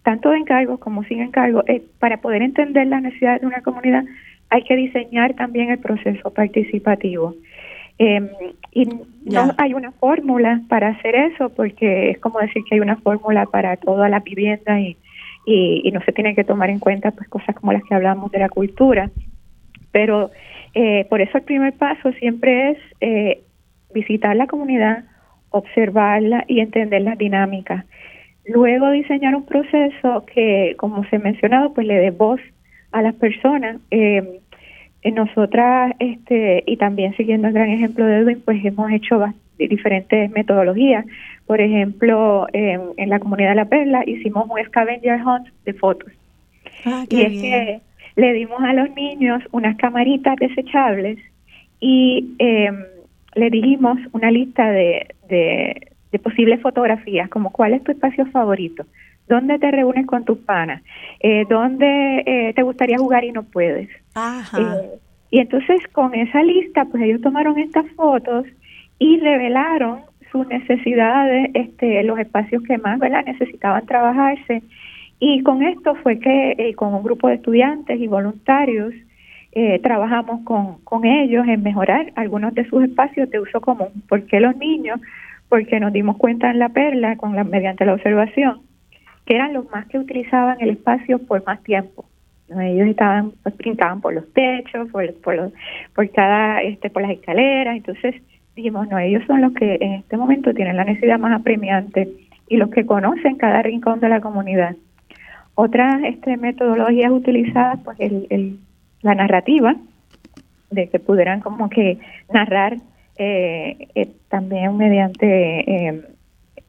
tanto de encargos como sin encargos, para poder entender la necesidad de una comunidad, hay que diseñar también el proceso participativo. Eh, y no hay una fórmula para hacer eso, porque es como decir que hay una fórmula para toda la vivienda y, y, no se tienen que tomar en cuenta pues cosas como las que hablamos de la cultura. Pero eh, por eso el primer paso siempre es eh, visitar la comunidad, observarla y entender las dinámicas. Luego diseñar un proceso que, como se ha mencionado, pues le dé voz a las personas. Eh, nosotras, este, y también siguiendo el gran ejemplo de Edwin, pues hemos hecho diferentes metodologías. Por ejemplo, en la comunidad de La Perla hicimos un scavenger hunt de fotos. Ah, y es que le dimos a los niños unas camaritas desechables y eh, le dijimos una lista de, de, de posibles fotografías, como cuál es tu espacio favorito, dónde te reúnes con tus panas, eh, dónde eh, te gustaría jugar y no puedes. Eh, y entonces con esa lista, pues ellos tomaron estas fotos y revelaron sus necesidades, este, los espacios que más ¿verdad? necesitaban trabajarse. Y con esto fue que eh, con un grupo de estudiantes y voluntarios trabajamos con, con ellos en mejorar algunos de sus espacios de uso común. ¿Por qué los niños? Porque nos dimos cuenta en la perla, con la, mediante la observación, que eran los más que utilizaban el espacio por más tiempo. Ellos estaban, pues, por los techos, por, por, por cada, este, por las escaleras. Entonces dijimos, no, ellos son los que en este momento tienen la necesidad más apremiante y los que conocen cada rincón de la comunidad. Otras este, metodologías utilizadas, pues el, el, la narrativa, de que pudieran como que narrar eh, eh, también mediante eh,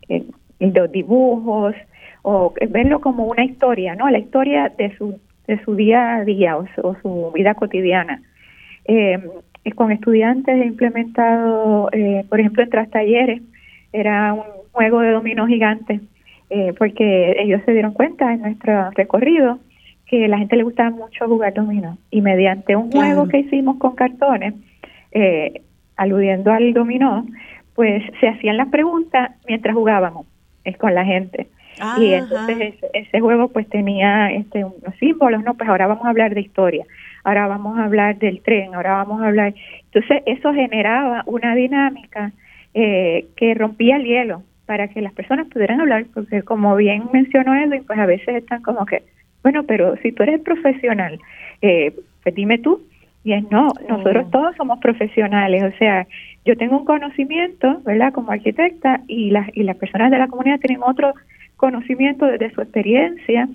eh los dibujos, o verlo como una historia, ¿no? La historia de su, de su día a día o su, vida cotidiana. Eh, con estudiantes he implementado, eh, por ejemplo, en tras talleres, era un juego de dominó gigante, eh, porque ellos se dieron cuenta en nuestro recorrido que a la gente le gustaba mucho jugar dominó. Y mediante un juego que hicimos con cartones, eh, aludiendo al dominó, pues se hacían las preguntas mientras jugábamos es con la gente y entonces ese, juego pues tenía este unos símbolos, ¿no? Pues ahora vamos a hablar de historia, ahora vamos a hablar del tren, ahora vamos a hablar... Entonces eso generaba una dinámica eh, que rompía el hielo para que las personas pudieran hablar, porque como bien mencionó Edwin, pues a veces están como que, bueno, pero si tú eres profesional, eh, pues dime tú, y es no, nosotros oh. todos somos profesionales, o sea, yo tengo un conocimiento, ¿verdad? Como arquitecta y las y las personas de la comunidad tienen otro conocimiento desde su experiencia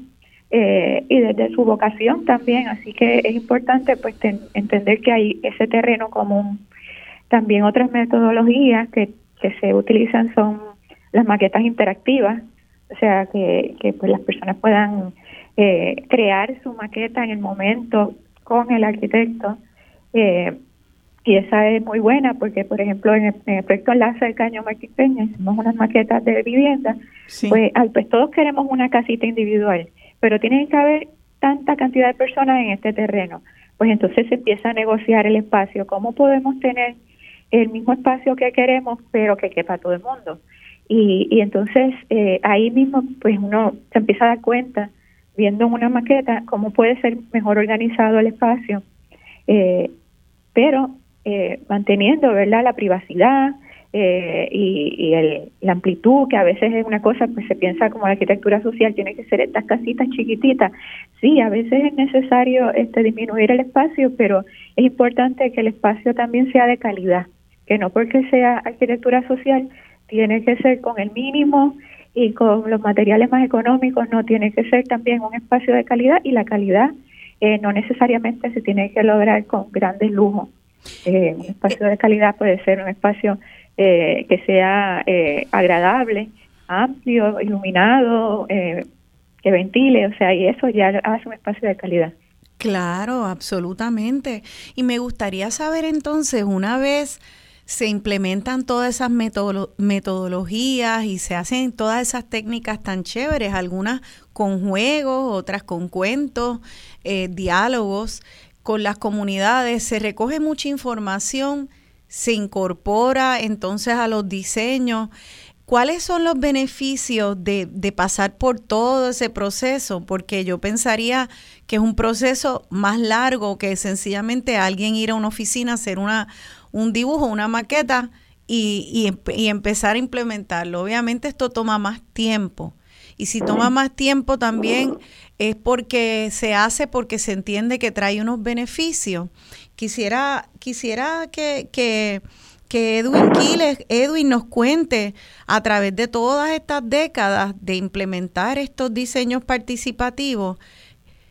eh, y desde su vocación también. Así que es importante pues entender que hay ese terreno común. También otras metodologías que, que se utilizan son las maquetas interactivas, o sea, que, que pues las personas puedan eh, crear su maqueta en el momento con el arquitecto. Eh, y esa es muy buena porque, por ejemplo, en el, proyecto Enlace del Caño Martín Peña hicimos unas maquetas de vivienda, pues, pues todos queremos una casita individual, pero tiene que haber tanta cantidad de personas en este terreno. Pues entonces se empieza a negociar el espacio, cómo podemos tener el mismo espacio que queremos, pero que quepa todo el mundo. Y, y entonces eh, ahí mismo pues uno se empieza a dar cuenta, viendo en una maqueta, cómo puede ser mejor organizado el espacio, eh, pero eh, manteniendo verdad la privacidad, eh, y, el, la amplitud, que a veces es una cosa, pues se piensa como la arquitectura social tiene que ser estas casitas chiquititas. Sí, a veces es necesario este disminuir el espacio, pero es importante que el espacio también sea de calidad, que no porque sea arquitectura social tiene que ser con el mínimo y con los materiales más económicos, no tiene que ser también un espacio de calidad y la calidad eh, no necesariamente se tiene que lograr con grandes lujos. Eh, un espacio de calidad puede ser un espacio eh, que sea eh, agradable, amplio, iluminado, que ventile, o sea, y eso ya hace un espacio de calidad. Claro, absolutamente. Y me gustaría saber entonces, una vez se implementan todas esas metodologías y se hacen todas esas técnicas tan chéveres, algunas con juegos, otras con cuentos, diálogos con las comunidades, se recoge mucha información se incorpora entonces a los diseños. ¿Cuáles son los beneficios de, de, pasar por todo ese proceso? Porque yo pensaría que es un proceso más largo que sencillamente alguien ir a una oficina, hacer una, un dibujo, una maqueta y, y empezar a implementarlo. Obviamente esto toma más tiempo. Y si toma más tiempo también es porque se hace porque se entiende que trae unos beneficios. Quisiera, quisiera que, que, que Edwin Quiles, Edwin nos cuente a través de todas estas décadas de implementar estos diseños participativos,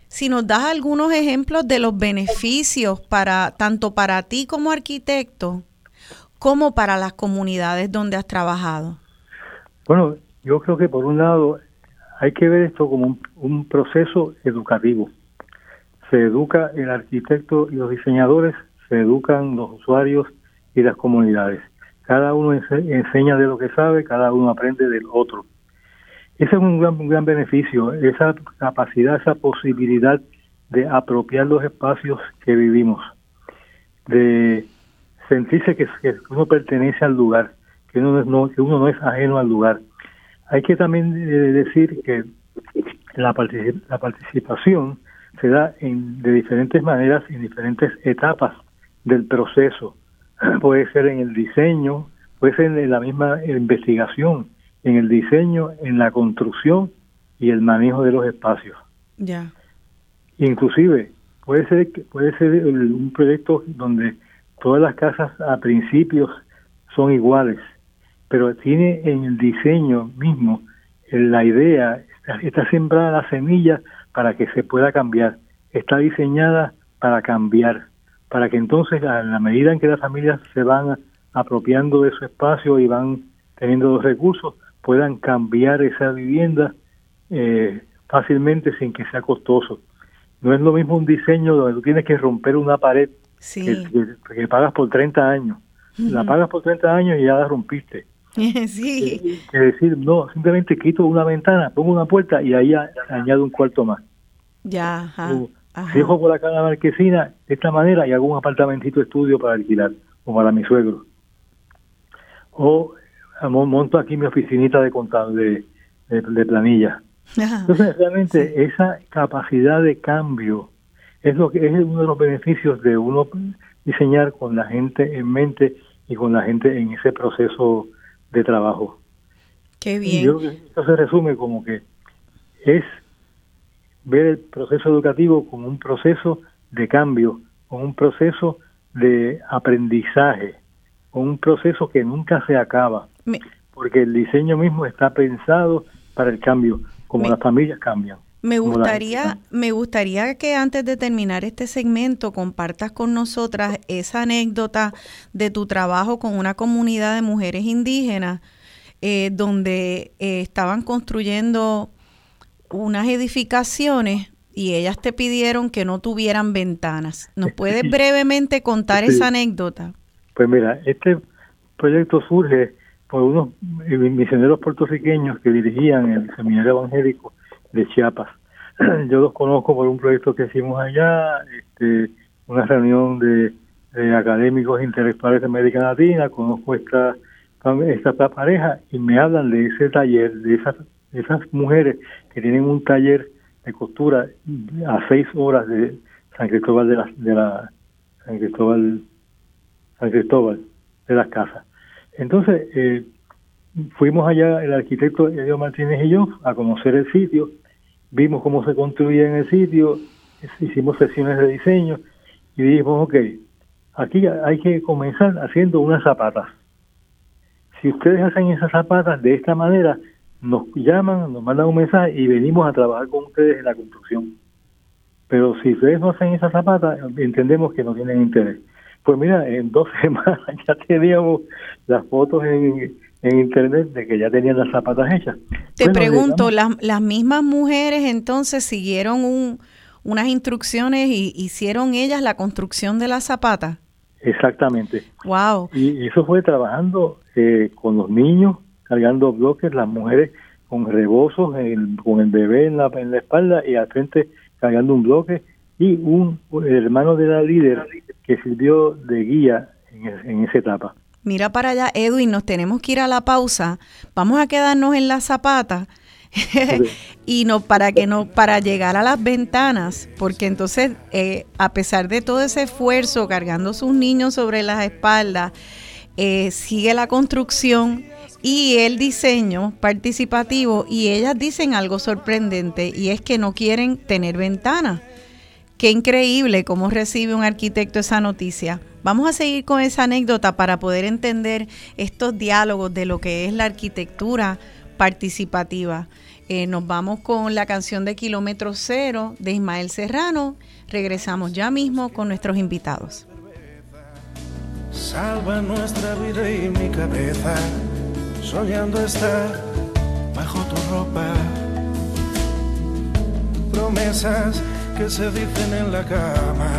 si nos das algunos ejemplos de los beneficios para tanto para ti como arquitecto como para las comunidades donde has trabajado. Bueno, yo creo que por un lado hay que ver esto como un, un proceso educativo se educa el arquitecto y los diseñadores, se educan los usuarios y las comunidades. Cada uno enseña de lo que sabe, cada uno aprende del otro. Ese es un gran, gran beneficio, esa capacidad, esa posibilidad de apropiar los espacios que vivimos, de sentirse que, uno pertenece al lugar, que uno, no, que uno no es ajeno al lugar. Hay que también eh, decir que la, la participación se da en, de diferentes maneras en diferentes etapas del proceso. Puede ser en el diseño, puede ser en la misma investigación, en el diseño, en la construcción y el manejo de los espacios. Ya. Inclusive puede ser puede ser un proyecto donde todas las casas a principios son iguales, pero tiene en el diseño mismo la idea, está sembrada la semilla para que se pueda cambiar. Está diseñada para cambiar, para que entonces a la medida en que las familias se van apropiando de su espacio y van teniendo los recursos, puedan cambiar esa vivienda eh, fácilmente sin que sea costoso. No es lo mismo un diseño donde tú tienes que romper una pared que, pagas por 30 años. La pagas por 30 años y ya la rompiste. sí. Es decir, no, simplemente quito una ventana, pongo una puerta y ahí añado un cuarto más. Ya, ajá. Dejo por acá la marquesina de esta manera y hago un apartamentito estudio para alquilar, o para mi suegro. O monto aquí mi oficinita de contado de, de, planilla. Entonces, realmente esa capacidad de cambio es lo que es uno de los beneficios de uno diseñar con la gente en mente y con la gente en ese proceso de trabajo. Qué bien. Yo esto se resume como que es ver el proceso educativo como un proceso de cambio, como un proceso de aprendizaje, como un proceso que nunca se acaba, porque el diseño mismo está pensado para el cambio, como las familias cambian. Me gustaría, me gustaría que antes de terminar este segmento compartas con nosotras esa anécdota de tu trabajo con una comunidad de mujeres indígenas eh, donde eh, estaban construyendo unas edificaciones y ellas te pidieron que no tuvieran ventanas. ¿Nos puedes brevemente contar esa anécdota? Pues mira, este proyecto surge por unos misioneros puertorriqueños que dirigían el seminario evangélico de Chiapas. Yo los conozco por un proyecto que hicimos allá, este, una reunión de, académicos intelectuales de América Latina, conozco esta esta pareja y me hablan de ese taller, de esas, esas mujeres que tienen un taller de costura a seis horas de San Cristóbal de la, de la San Cristóbal San Cristóbal de las casas. Entonces, eh, fuimos allá el arquitecto Edio Martínez y yo a conocer el sitio, vimos cómo se construía en el sitio, hicimos sesiones de diseño y dijimos, ok, aquí hay que comenzar haciendo unas zapatas. Si ustedes hacen esas zapatas de esta manera, nos llaman, nos mandan un mensaje y venimos a trabajar con ustedes en la construcción. Pero si ustedes no hacen esas zapatas, entendemos que no tienen interés. Pues mira, en dos semanas ya teníamos las fotos en, en internet de que ya tenían las zapatas hechas. Te pregunto, las, las mismas mujeres entonces siguieron un, unas instrucciones y hicieron ellas la construcción de las zapatas. Exactamente. Wow. Y eso fue trabajando eh, con los niños, cargando bloques, las mujeres con rebozos, con el bebé en la, en la espalda y al frente cargando un bloque y un hermano de la líder que sirvió de guía en, en esa etapa. Mira para allá, Edwin, nos tenemos que ir a la pausa. Vamos a quedarnos en la zapata y no para que no para llegar a las ventanas, porque entonces eh, a pesar de todo ese esfuerzo cargando sus niños sobre las espaldas, eh, sigue la construcción y el diseño participativo y ellas dicen algo sorprendente y es que no quieren tener ventanas. Qué increíble cómo recibe un arquitecto esa noticia. Vamos a seguir con esa anécdota para poder entender estos diálogos de lo que es la arquitectura participativa. Eh, nos vamos con la canción de Kilómetro Cero de Ismael Serrano. Regresamos ya mismo con nuestros invitados. Salva nuestra vida y mi cabeza, soñando estar bajo tu ropa. Promesas que se dicen en la cama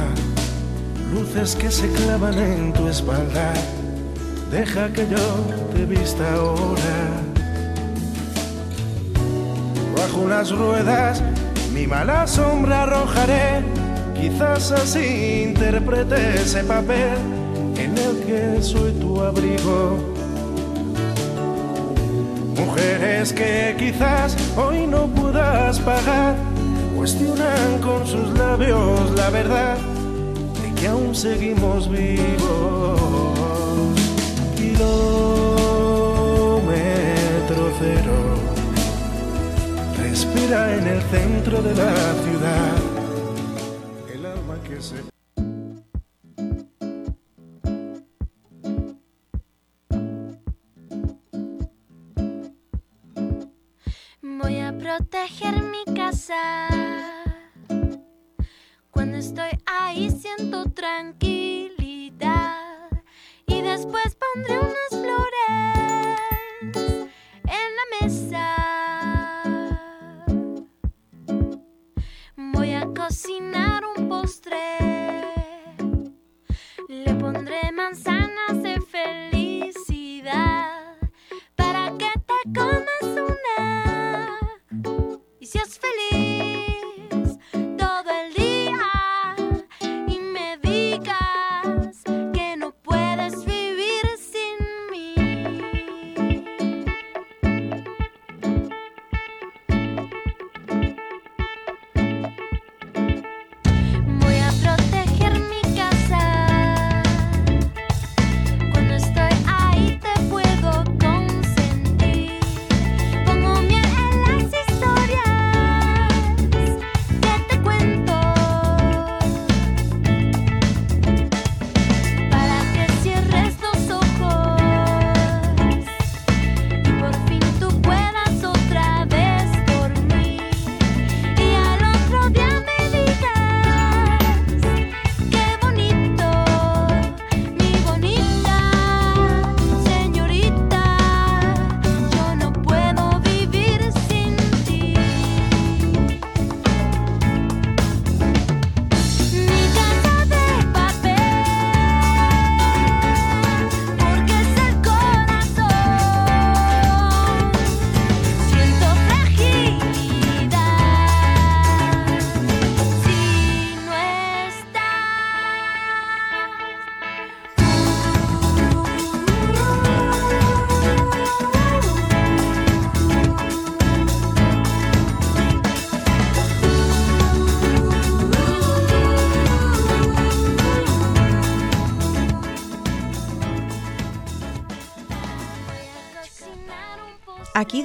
luces que se clavan en tu espalda. Deja que yo te vista ahora. Bajo unas ruedas mi mala sombra arrojaré. Quizás así interprete ese papel en el que soy tu abrigo. Mujeres que quizás hoy no puedas pagar, cuestionan con sus labios la verdad que aún seguimos vivos. Kilómetro cero. Respira en el centro de la ciudad. El alma que se Voy cuando estoy ahí siento tranquilidad y después pondré unas flores en la mesa. Voy a cocinar un postre. Le pondré manzanas de felicidad para que te una y seas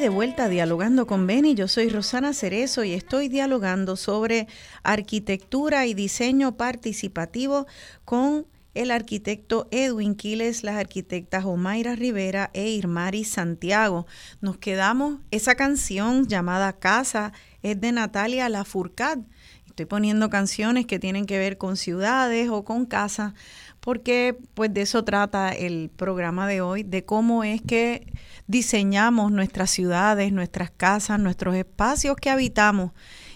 de vuelta dialogando con Beni, yo soy Rosana Cerezo y estoy dialogando sobre arquitectura y diseño participativo con el arquitecto Edwin Quiles, las arquitectas Omaira Rivera e Irmari Santiago. Nos quedamos, esa canción llamada Casa es de Natalia Lafourcade. Estoy poniendo canciones que tienen que ver con ciudades o con casa, porque pues de eso trata el programa de hoy, de cómo es que diseñamos nuestras ciudades, nuestras casas, nuestros espacios que habitamos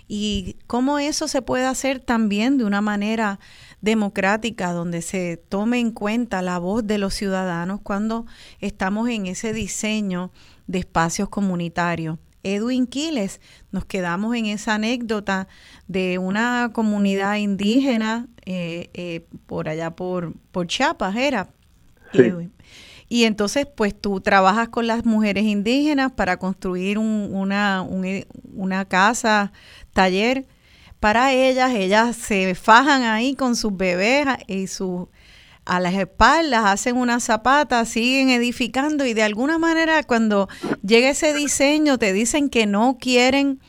y cómo eso se puede hacer también de una manera democrática, donde se tome en cuenta la voz de los ciudadanos cuando estamos en ese diseño de espacios comunitarios. Edwin Quiles, nos quedamos en esa anécdota de una comunidad indígena eh, eh, por allá por, por Chiapas, era. Y entonces, pues tú trabajas con las mujeres indígenas para construir una, una casa, taller para ellas. Ellas se fajan ahí con sus bebés y sus a las espaldas, hacen una zapata, siguen edificando y de alguna manera cuando llega ese diseño te dicen que no quieren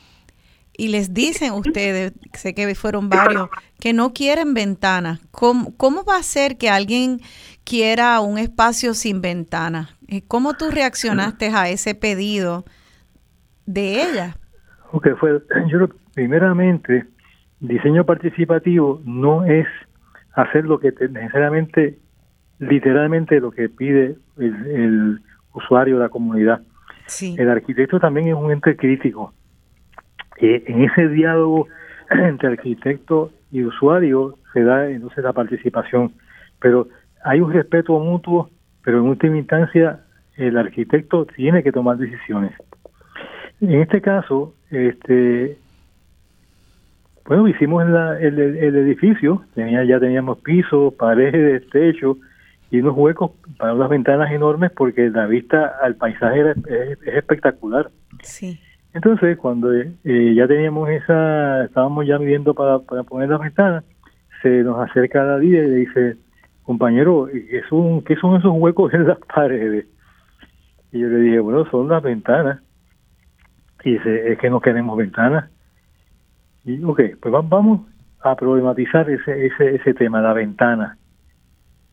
y les dicen ustedes, sé que fueron varios, que no quieren ventanas. ¿Cómo, cómo va a ser que alguien quiera un espacio sin ventanas? Eh, ¿Cómo tú reaccionaste a ese pedido de ella? Ok, fue, yo primeramente, diseño participativo no es hacer lo que necesariamente, literalmente lo que pide el, usuario de la comunidad. El arquitecto también es un ente crítico. Eh, en ese diálogo entre arquitecto y usuario se da entonces la participación, pero hay un respeto mutuo, pero en última instancia el arquitecto tiene que tomar decisiones. En este caso, este, bueno, hicimos el, edificio, tenía, ya teníamos piso, paredes, techo y unos huecos para unas ventanas enormes porque la vista al paisaje es, espectacular. Sí. Entonces, cuando eh, ya teníamos esa, estábamos ya midiendo para, para poner las ventanas, se nos acerca la líder y le dice, compañero, ¿qué son, ¿qué son esos huecos en las paredes? Y yo le dije, bueno, son las ventanas. Y dice, es que no queremos ventanas. Y, ok, pues vamos a problematizar ese, ese, ese tema, la ventana.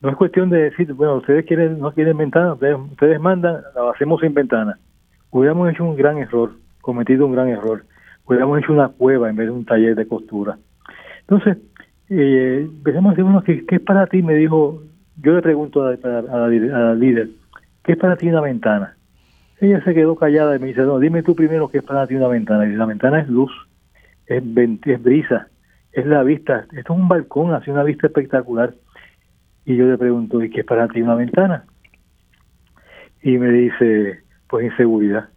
No es cuestión de decir, bueno, ustedes quieren no quieren ventana, ustedes, mandan, la hacemos sin ventana. Hubiéramos hecho un gran error, cometido un gran error. Hubiéramos hecho una cueva en vez de un taller de costura. Entonces, eh, empecemos a decir, bueno, ¿qué, es para ti? Me dijo, yo le pregunto a, la, líder, ¿qué es para ti una ventana? Ella se quedó callada y me dice, no, dime tú primero qué es para ti una ventana. Y la ventana es luz es, es brisa, es la vista. Esto es un balcón, hace una vista espectacular. Y yo le pregunto, ¿y qué es para ti una ventana? Y me dice, pues inseguridad.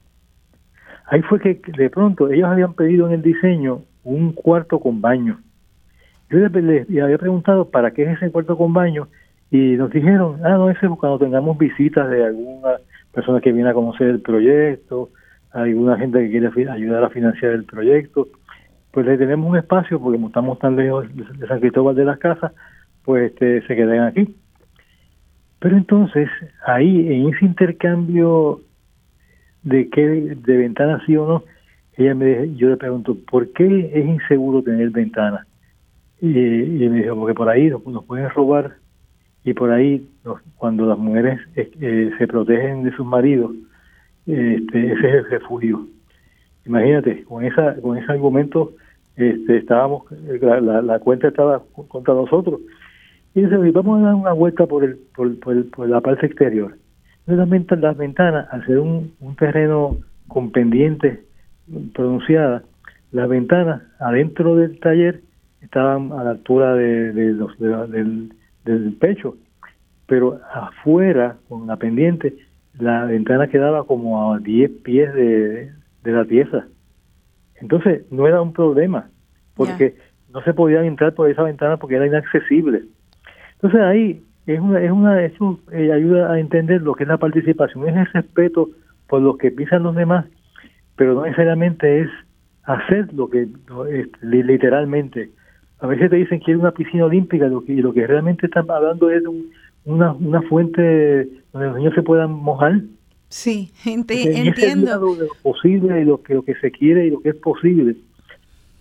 Ahí fue que de pronto ellos habían pedido en el diseño un cuarto con baño. Yo les, había preguntado para qué es ese cuarto con baño y nos dijeron, ah, no, ese es cuando tengamos visitas de alguna persona que viene a conocer el proyecto, alguna gente que quiere ayudar a financiar el proyecto pues le tenemos un espacio, porque como estamos tan lejos de San Cristóbal de las Casas, pues este, se quedan aquí. Pero entonces, ahí, en ese intercambio de qué de ventanas sí o no, ella me yo le pregunto, ¿por qué es inseguro tener ventanas? Y, y, me dijo, porque por ahí nos, pueden robar y por ahí cuando las mujeres eh, se protegen de sus maridos, este, ese es el refugio. Imagínate, con esa con ese argumento este, estábamos, la, cuenta estaba contra nosotros. Y dice, vamos a dar una vuelta por, el, por, la parte exterior. Realmente las ventanas, al ser un, terreno con pendientes pronunciadas, las ventanas adentro del taller estaban a la altura de, los, del, del pecho, pero afuera, con la pendiente, la ventana quedaba como a 10 pies de, de la pieza. Entonces, no era un problema, porque no se podían entrar por esa ventana porque era inaccesible. Entonces, ahí es una, es una eso eh, ayuda a entender lo que es la participación, es el respeto por lo que piensan los demás, pero no necesariamente es hacer lo que literalmente. A veces te dicen que es una piscina olímpica lo que, y lo que realmente están hablando es de una, una fuente donde los niños se puedan mojar Sí, ente- En ese entiendo. de lo posible y lo que, lo que se quiere y lo que es posible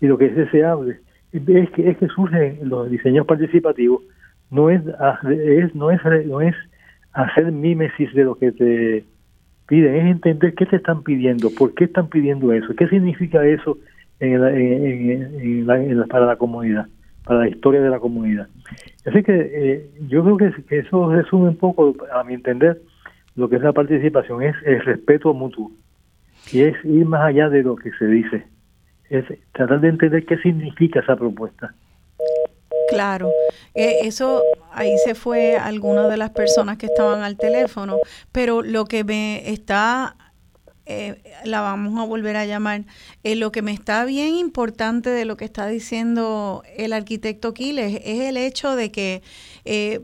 y lo que es deseable. Es que, es que surge en los diseños participativos, no es, es, no, es, no es hacer mímesis de lo que te piden, es entender qué te están pidiendo, por qué están pidiendo eso, qué significa eso en la- en- la- para la comunidad, para la historia de la comunidad. Así que eh, yo creo que, que eso resume un poco, a mi entender, lo que es la participación, es el respeto mutuo y es ir más allá de lo que se dice, es tratar de entender qué significa esa propuesta. Claro, Eh, eso ahí se fue alguna de las personas que estaban al teléfono, pero lo que me está, eh, la vamos a volver a llamar, eh, lo que me está bien importante de lo que está diciendo el arquitecto Quiles es el hecho de que eh,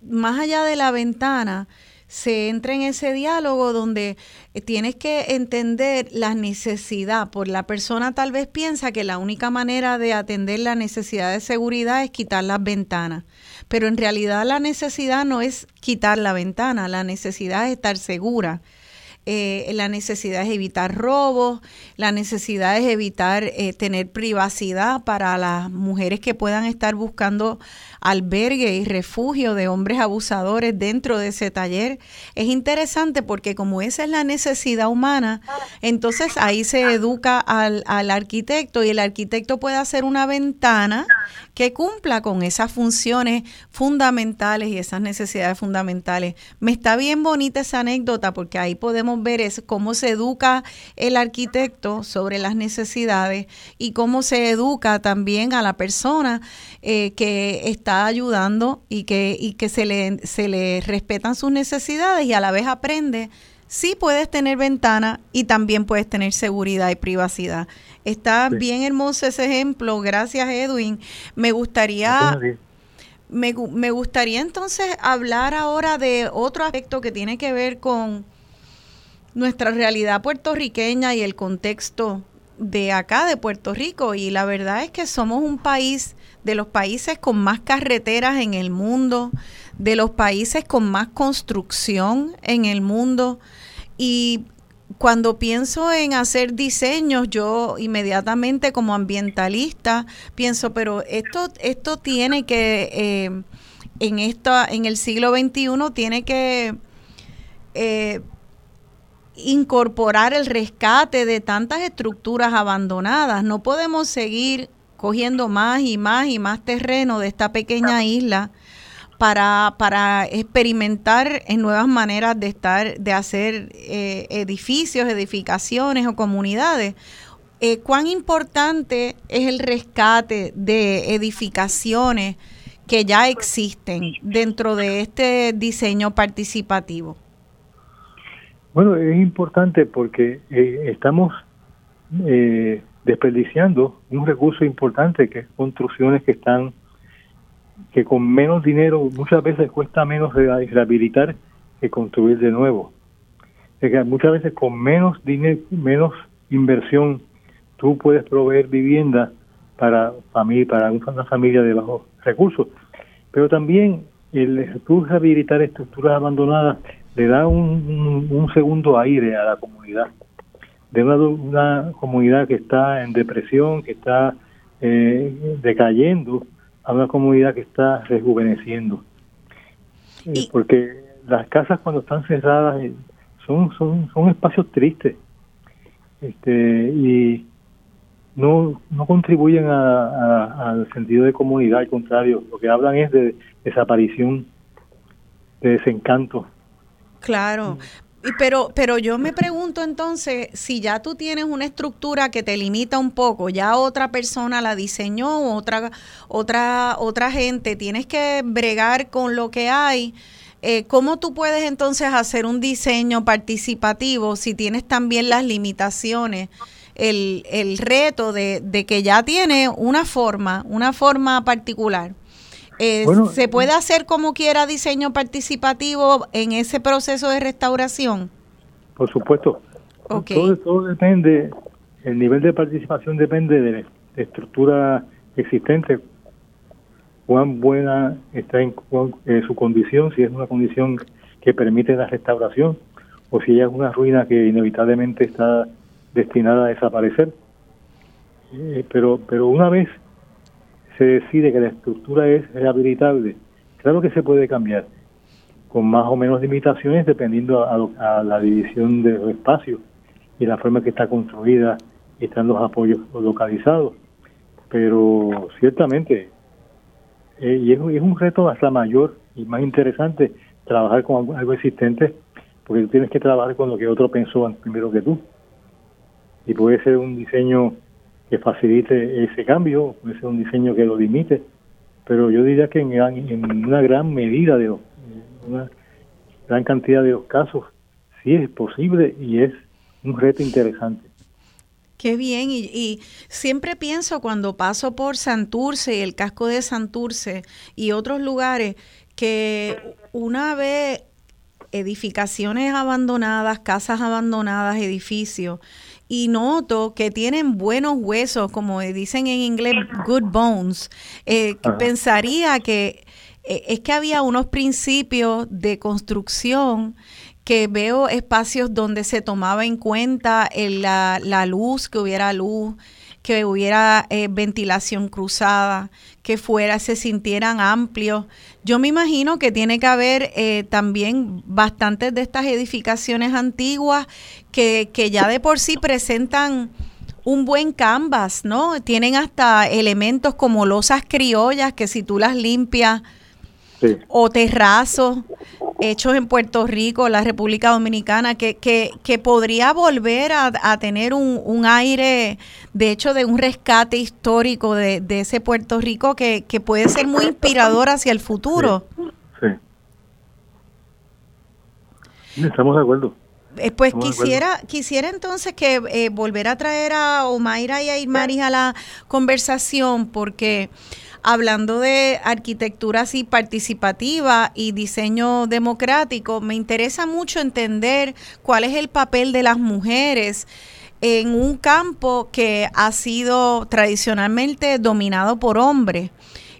más allá de la ventana, se entra en ese diálogo donde eh, tienes que entender la necesidad. Por la persona tal vez piensa que la única manera de atender la necesidad de seguridad es quitar las ventanas. Pero en realidad la necesidad no es quitar la ventana, la necesidad es estar segura. Eh, la necesidad es evitar robos, la necesidad es evitar eh, tener privacidad para las mujeres que puedan estar buscando albergue y refugio de hombres abusadores dentro de ese taller. Es interesante porque como esa es la necesidad humana, entonces ahí se educa al, al arquitecto y el arquitecto puede hacer una ventana que cumpla con esas funciones fundamentales y esas necesidades fundamentales. Me está bien bonita esa anécdota porque ahí podemos ver es cómo se educa el arquitecto sobre las necesidades y cómo se educa también a la persona eh, que está ayudando y que, y que se, le, se le respetan sus necesidades y a la vez aprende. Sí puedes tener ventana y también puedes tener seguridad y privacidad. Está Sí. bien hermoso ese ejemplo. Gracias, Edwin. Me gustaría me, me gustaría entonces hablar ahora de otro aspecto que tiene que ver con nuestra realidad puertorriqueña y el contexto de acá, de Puerto Rico. Y la verdad es que somos un país de los países con más carreteras en el mundo, de los países con más construcción en el mundo. Y cuando pienso en hacer diseños, yo inmediatamente como ambientalista pienso, pero esto, esto tiene que, eh, en, esta, en el siglo XXI, tiene que eh, incorporar el rescate de tantas estructuras abandonadas. No podemos seguir cogiendo más y más y más terreno de esta pequeña isla para, para experimentar en nuevas maneras de estar, de hacer eh, edificios, edificaciones o comunidades. Eh, ¿Cuán importante es el rescate de edificaciones que ya existen dentro de este diseño participativo? Bueno, es importante porque eh, estamos eh, desperdiciando un recurso importante que es construcciones que están que con menos dinero muchas veces cuesta menos re- rehabilitar que construir de nuevo. Es que muchas veces con menos dinero, menos inversión, tú puedes proveer vivienda para familia, para una familia de bajos recursos. Pero también el tú rehabilitar estructuras abandonadas le da un, un- un segundo aire a la comunidad. De una, una comunidad que está en depresión, que está eh, decayendo, a una comunidad que está rejuveneciendo. Eh, porque las casas cuando están cerradas eh, son, son, son espacios tristes este, y no, no contribuyen a- a- al sentido de comunidad, al contrario, lo que hablan es de desaparición, de desencanto. Claro. Pero, pero yo me pregunto entonces, si ya tú tienes una estructura que te limita un poco, ya otra persona la diseñó, otra, otra, otra gente, tienes que bregar con lo que hay. eh, ¿Cómo tú puedes entonces hacer un diseño participativo si tienes también las limitaciones, el, el reto de, de que ya tiene una forma, una forma particular? Eh, Bueno, ¿Se puede hacer como quiera diseño participativo en ese proceso de restauración? Por supuesto. Todo, todo depende, el nivel de participación depende de la estructura existente, cuán buena está en cuán- eh, su condición, si es una condición que permite la restauración o si ella es una ruina que inevitablemente está destinada a desaparecer. Eh, pero, pero una vez se decide que la estructura es rehabilitable, claro que se puede cambiar, con más o menos limitaciones dependiendo a, la división de los espacios y la forma que está construida y están los apoyos localizados. Pero ciertamente, eh, y es, es, un reto hasta mayor y más interesante trabajar con algo existente, porque tú tienes que trabajar con lo que otro pensó primero que tú. Y puede ser un diseño que facilite ese cambio, puede ser un diseño que lo limite, pero yo diría que en, una gran medida de una gran cantidad de los casos sí es posible y es un reto interesante. Qué bien, y, y, siempre pienso cuando paso por Santurce, el casco de Santurce y otros lugares, que una vez edificaciones abandonadas, casas abandonadas, edificios, y noto que tienen buenos huesos, como dicen en inglés, good bones. Eh, pensaría que eh, es que había unos principios de construcción que veo espacios donde se tomaba en cuenta la, la luz, que hubiera luz, que hubiera eh, ventilación cruzada, que fuera, se sintieran amplios. Yo me imagino que tiene que haber eh, también bastantes de estas edificaciones antiguas que, que ya de por sí presentan un buen canvas, ¿no? Tienen hasta elementos como losas criollas que si tú las limpias o terrazos hechos en Puerto Rico, la República Dominicana, que, que, que podría volver a, tener un, aire, de hecho, de un rescate histórico de, ese Puerto Rico que, que, puede ser muy inspirador hacia el futuro. Sí. Estamos de acuerdo. Eh, pues quisiera, quisiera entonces que eh, volver a traer a Omaira y a Irmaris a la conversación, porque hablando de arquitectura así participativa y diseño democrático, me interesa mucho entender cuál es el papel de las mujeres en un campo que ha sido tradicionalmente dominado por hombres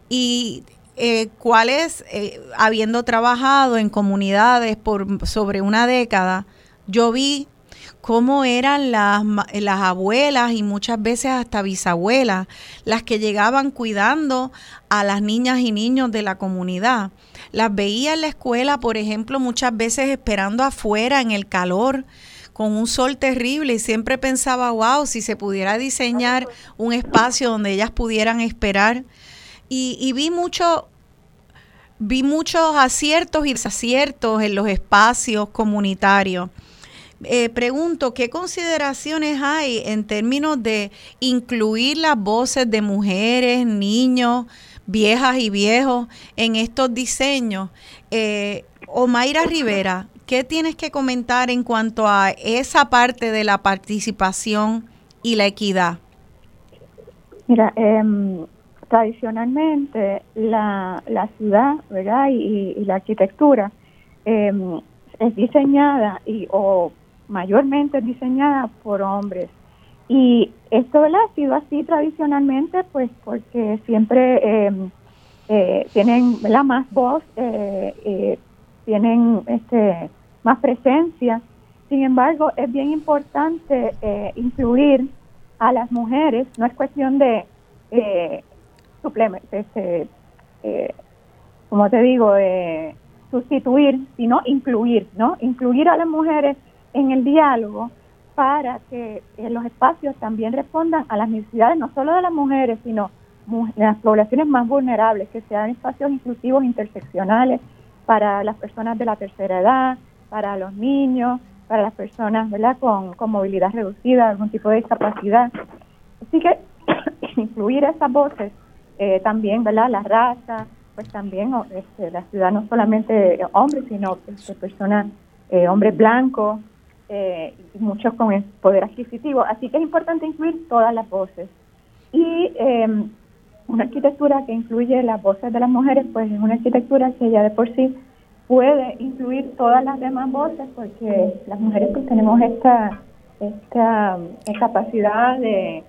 y eh, cuál es, eh, habiendo trabajado en comunidades por sobre una década, yo vi cómo eran las, las abuelas y muchas veces hasta bisabuelas las que llegaban cuidando a las niñas y niños de la comunidad. Las veía en la escuela, por ejemplo, muchas veces esperando afuera en el calor con un sol terrible y siempre pensaba, wow, si se pudiera diseñar un espacio donde ellas pudieran esperar. Y, y vi mucho, vi muchos aciertos y desaciertos en los espacios comunitarios. Eh, pregunto, ¿qué consideraciones hay en términos de incluir las voces de mujeres, niños, viejas y viejos en estos diseños? Eh, Omaira Rivera, ¿qué tienes que comentar en cuanto a esa parte de la participación y la equidad? Mira, em, tradicionalmente la, la ciudad, ¿verdad? Y, la arquitectura em, es diseñada y o mayormente diseñada por hombres. Y esto ha sido así tradicionalmente, pues porque siempre em, eh, tienen la más voz, eh, eh, tienen este, más presencia. Sin embargo, es bien importante incluir a las mujeres, no es cuestión de suplementos, este, como te digo, sustituir, sino incluir, ¿no? Incluir a las mujeres en el diálogo para que los espacios también respondan a las necesidades no solo de las mujeres, sino de las poblaciones más vulnerables, que sean espacios inclusivos interseccionales para las personas de la tercera edad, para los niños, para las personas ¿verdad? Con, movilidad reducida, algún tipo de discapacidad. Así que incluir esas voces, eh, también ¿verdad? la raza, pues también este, la ciudad no solamente hombres, sino este, personas, eh, hombres blancos, eh, muchos con el poder adquisitivo. Así que es importante incluir todas las voces. Y em, una arquitectura que incluye las voces de las mujeres, pues es una arquitectura que ya de por sí puede incluir todas las demás voces, porque las mujeres pues tenemos esta, esta eh, capacidad de,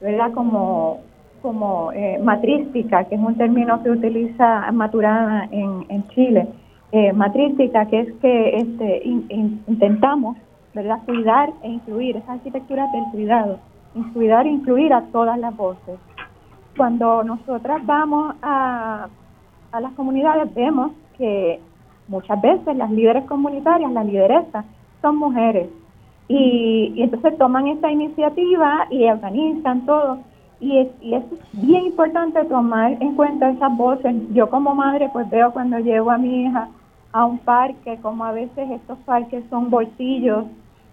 ¿verdad? Como, como eh, matrística, que es un término que utiliza Maturana en, en Chile, eh, matrística, que es que este, intentamos ¿verdad? cuidar e incluir esa arquitectura del cuidado, cuidar e incluir a todas las voces. Cuando nosotras vamos a, a las comunidades vemos que muchas veces las líderes comunitarias, las lideresas, son mujeres. Y, y entonces toman esta iniciativa y organizan todo. Y es, y es bien importante tomar en cuenta esas voces. Yo como madre pues veo cuando llevo a mi hija a un parque, como a veces estos parques son bolsillos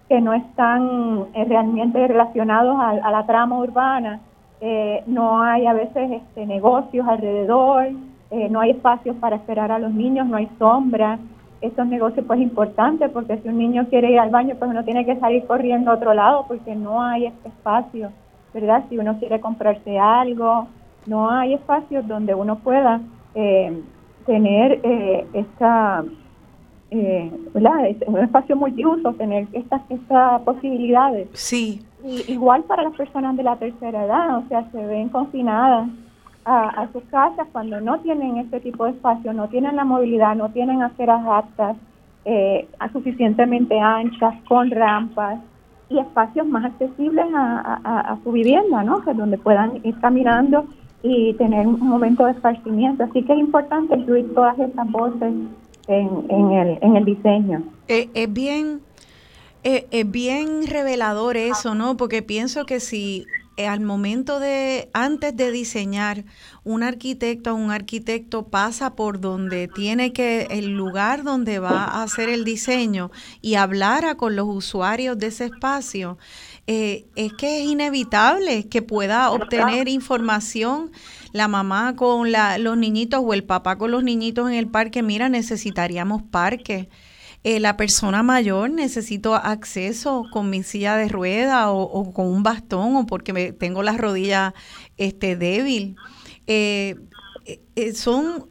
que no están eh, realmente relacionados a, la trama urbana. Eh, no hay a veces este, negocios alrededor, eh, no hay espacios para esperar a los niños, no hay sombra. Estos negocios pues importantes porque si un niño quiere ir al baño pues uno tiene que salir corriendo a otro lado porque no hay este espacio, ¿verdad? Si uno quiere comprarse algo, no hay espacios donde uno pueda tener eh, esta, eh, ¿verdad? Es un espacio multiuso, tener estas, estas posibilidades. Sí. igual para las personas de la tercera edad, o sea, se ven confinadas a, sus casas cuando no tienen este tipo de espacio, no tienen la movilidad, no tienen aceras aptas, eh, suficientemente anchas, con rampas y espacios más accesibles a, a, su vivienda, ¿no? Que donde puedan ir caminando y tener un momento de esparcimiento. Así que es importante incluir todas estas voces en, el, en el diseño. Eh, es bien... Eh, bien revelador eso, ¿no? Porque pienso que si eh, al momento de, antes de diseñar, un arquitecto o un arquitecto pasa por donde tiene que, el lugar donde va a hacer el diseño y hablara con los usuarios de ese espacio, eh, es que es inevitable que pueda obtener información la mamá con la, los niñitos o el papá con los niñitos en el parque, mira, necesitaríamos parque. Eh, la persona mayor necesito acceso con mi silla de rueda o, con un bastón o porque me, tengo la rodilla este, débil. Eh, son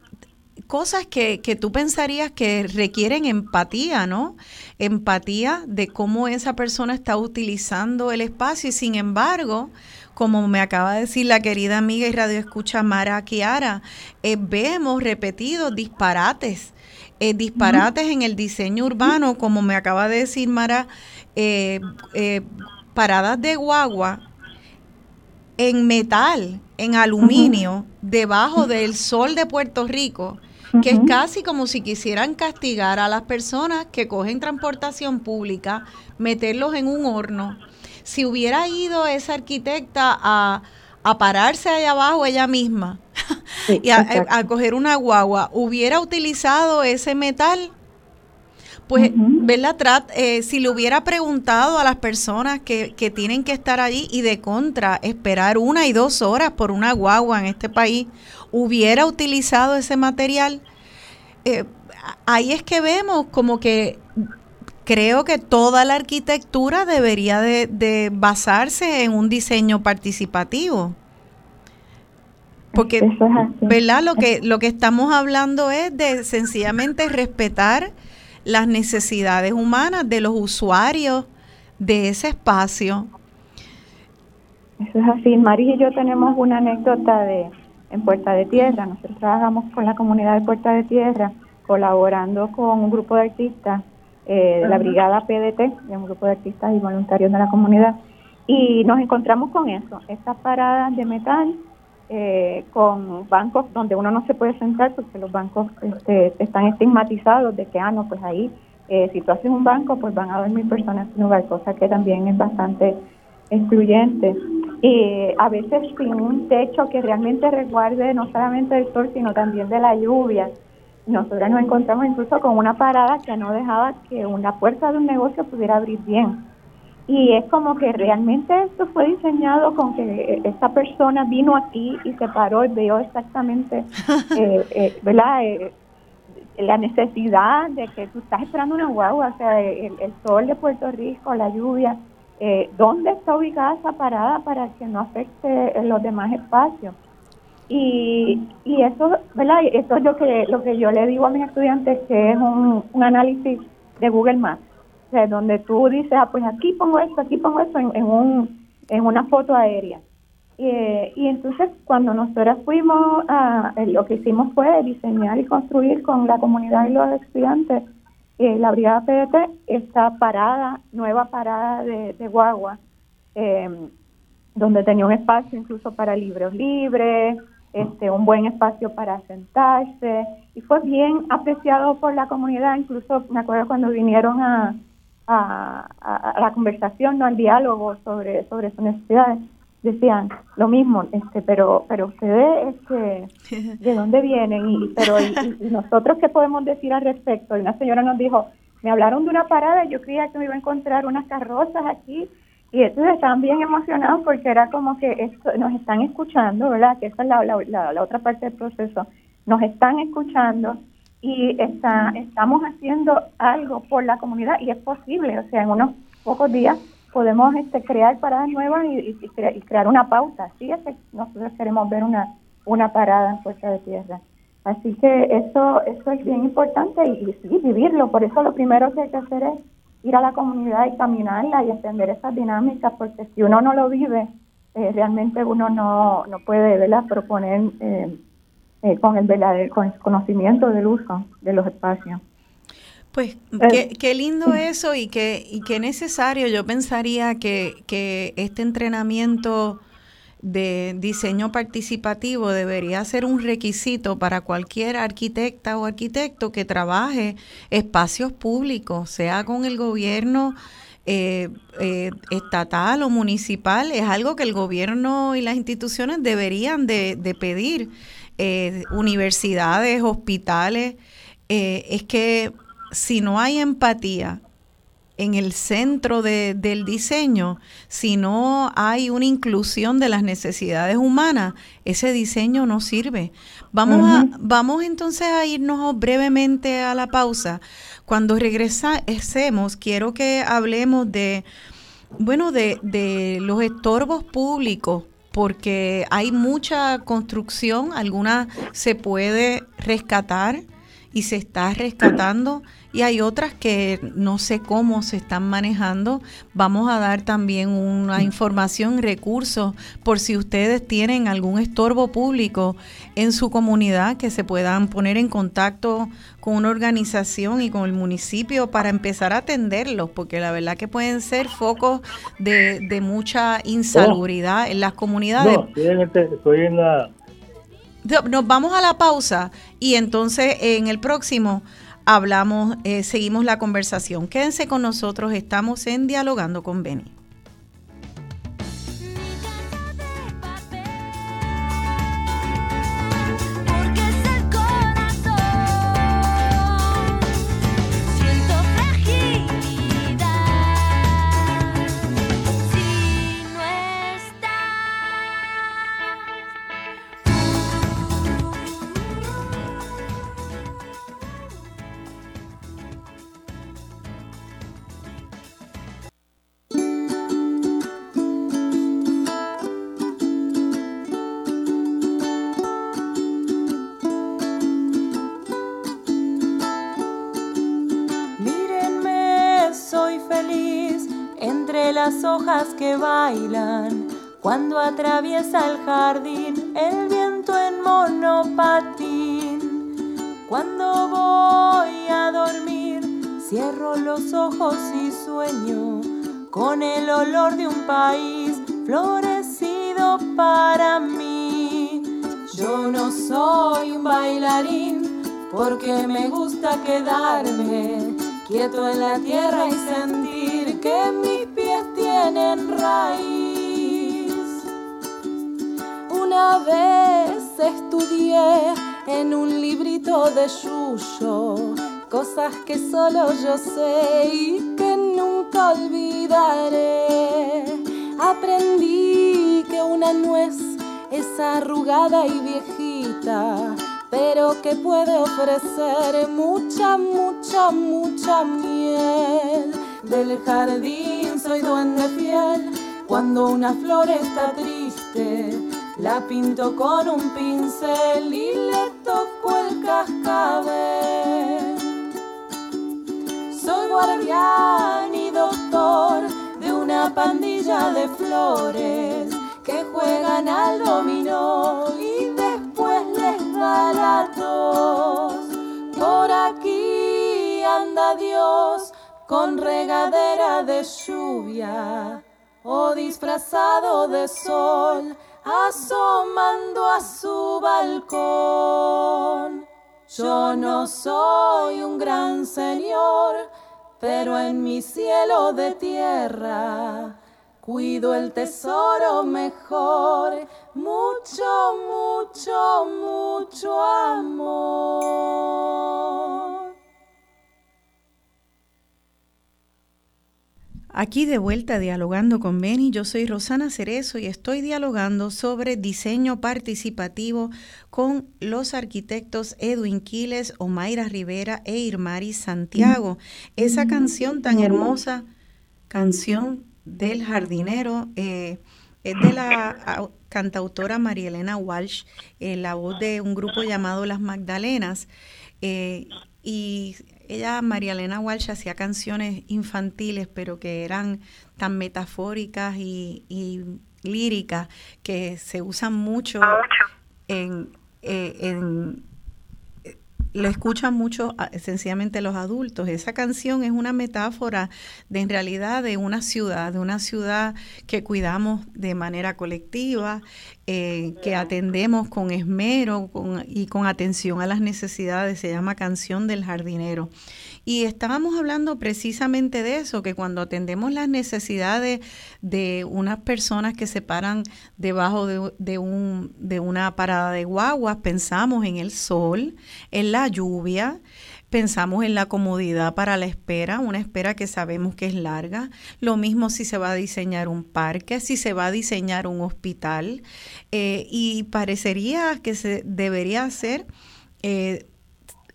cosas que, que tú pensarías que requieren empatía, ¿no? Empatía de cómo esa persona está utilizando el espacio y sin embargo, como me acaba de decir la querida amiga y radio escucha Mara Kiara, eh, vemos repetidos disparates, eh, disparates en el diseño urbano, como me acaba de decir Mara, eh, paradas de guagua en metal, en aluminio, debajo del sol de Puerto Rico, que es casi como si quisieran castigar a las personas que cogen transportación pública, meterlos en un horno. Si hubiera ido esa arquitecta a, pararse allá abajo ella misma y a, coger una guagua, hubiera utilizado ese metal, pues, ¿verdad? Eh, si le hubiera preguntado a las personas que, que tienen que estar allí y de contra esperar una y dos horas por una guagua en este país, hubiera utilizado ese material, eh, ahí es que vemos como que creo que toda la arquitectura debería de, basarse en un diseño participativo. Porque, ¿verdad? Lo que, lo que estamos hablando es de sencillamente respetar las necesidades humanas de los usuarios de ese espacio. Eso es así. María y yo tenemos una anécdota de, en Puerta de Tierra. Nosotros trabajamos con la comunidad de Puerta de Tierra, colaborando con un grupo de artistas eh, de la Brigada PDT, de un grupo de artistas y voluntarios de la comunidad. Y nos encontramos con eso, estas paradas de metal eh, con bancos donde uno no se puede sentar porque los bancos este, están estigmatizados de que, ah, no, pues ahí, eh, si tú haces un banco, pues van a dormir personas en lugar, cosa que también es bastante excluyente y a veces sin un techo que realmente resguarde no solamente del sol, sino también de la lluvia. Nosotros nos encontramos incluso con una parada que no dejaba que una puerta de un negocio pudiera abrir bien. Y es como que realmente esto fue diseñado con que esta persona vino aquí y se paró y vio exactamente, eh, eh, ¿verdad? Eh, la necesidad de que tú estás esperando una guagua, o sea, el sol de Puerto Rico, la lluvia, eh, dónde está ubicada esa parada para que no afecte los demás espacios. Y, y eso, ¿verdad? Eso es lo que, lo que yo le digo a mis estudiantes, que es un, un análisis de Google Maps, donde tú dices, ah, pues aquí pongo esto, aquí pongo esto en, un, en una foto aérea. y entonces cuando nosotras fuimos, a, lo que hicimos fue diseñar y construir con la comunidad y los estudiantes eh, la Brigada PDT, esta parada, nueva parada de, de guagua, em, donde tenía un espacio incluso para libros libres, este, un buen espacio para sentarse, y fue bien apreciado por la comunidad, incluso me acuerdo cuando vinieron a, a, la conversación, no al diálogo sobre, sobre sus necesidades, decían lo mismo, este, pero pero ustedes este, de dónde vienen y pero y, nosotros qué podemos decir al respecto. Y una señora nos dijo, me hablaron de una parada, y yo creía que me iba a encontrar unas carrozas aquí y entonces estaban bien emocionados porque era como que esto, nos están escuchando, ¿verdad? Que esa es la, la, la, otra parte del proceso. Nos están escuchando y está, estamos haciendo algo por la comunidad y es posible, o sea, en unos pocos días podemos este, crear paradas nuevas y, crear una pauta. Sí, es que nosotros queremos ver una, una parada en Fuerza de Tierra. Así que eso, eso es bien importante y, sí, vivirlo. Por eso lo primero que hay que hacer es ir a la comunidad y caminarla y entender esas dinámicas, porque si uno no lo vive, eh, realmente uno no, no puede ¿verdad? proponer eh, eh, con el verdadero con el conocimiento del uso de los espacios. Pues qué, qué, lindo eso y qué, y qué necesario. Yo pensaría que, que este entrenamiento de diseño participativo debería ser un requisito para cualquier arquitecta o arquitecto que trabaje espacios públicos, sea con el gobierno eh, eh, estatal o municipal. Es algo que el gobierno y las instituciones deberían de, de pedir. Eh, universidades, hospitales. es que si no hay empatía en el centro del diseño, si no hay una inclusión de las necesidades humanas, ese diseño no sirve. Vamos, a, vamos entonces a irnos brevemente a la pausa. Cuando regresemos, quiero que hablemos de, bueno, de, de los estorbos públicos porque hay mucha construcción, alguna se puede rescatar y se está rescatando y hay otras que no sé cómo se están manejando. Vamos a dar también una información, recursos, por si ustedes tienen algún estorbo público en su comunidad, que se puedan poner en contacto con una organización y con el municipio para empezar a atenderlos, porque la verdad que pueden ser focos de, mucha insalubridad en las comunidades. estoy en la... Nos vamos a la pausa y entonces en el próximo hablamos, eh, seguimos la conversación. Quédense con nosotros, estamos en Dialogando con Beni. Que bailan cuando atraviesa el jardín el viento en monopatín. Cuando voy a dormir, cierro los ojos y sueño con el olor de un país florecido para mí. Yo no soy un bailarín porque me gusta quedarme quieto en la tierra y sentir que mis pies tienen raíz. Una vez estudié en un librito de Yuyo cosas que solo yo sé y que nunca olvidaré. Aprendí que una nuez es arrugada y viejita pero que puede ofrecer mucha, mucha, mucha miel. Del jardín soy duende fiel, cuando una flor está triste, la pinto con un pincel y le toco el cascabel. Soy guardián y doctor de una pandilla de flores que juegan al dominó y después Por aquí anda Dios con regadera de lluvia o disfrazado de sol asomando a su balcón. Yo no soy un gran señor, pero en mi cielo de tierra cuido el tesoro mejor, mucho, mucho, mucho amor. Aquí de vuelta dialogando con Beni, yo soy Rosana Cerezo y estoy dialogando sobre diseño participativo con los arquitectos Edwin Quiles, Omaira Rivera e Irmari Santiago. Esa canción tan hermosa, canción del jardinero, eh, es de la cantautora María Elena Walsh, eh, la voz de un grupo llamado Las Magdalenas. Eh, y ella, María Elena Walsh, hacía canciones infantiles, pero que eran tan metafóricas y, líricas que se usan mucho en, eh, en lo escuchan mucho ah, sencillamente los adultos. Esa canción es una metáfora de en realidad de una ciudad, de una ciudad que cuidamos de manera colectiva, eh, que atendemos con esmero y con atención a las necesidades. Se llama Canción del Jardinero. Y estábamos hablando precisamente de eso, que cuando atendemos las necesidades de unas personas que se paran debajo de, un, de una parada de guaguas, pensamos en el sol, en la lluvia, pensamos en la comodidad para la espera, una espera que sabemos que es larga. Lo mismo si se va a diseñar un parque, si se va a diseñar un hospital. Eh, y parecería que se debería hacer eh,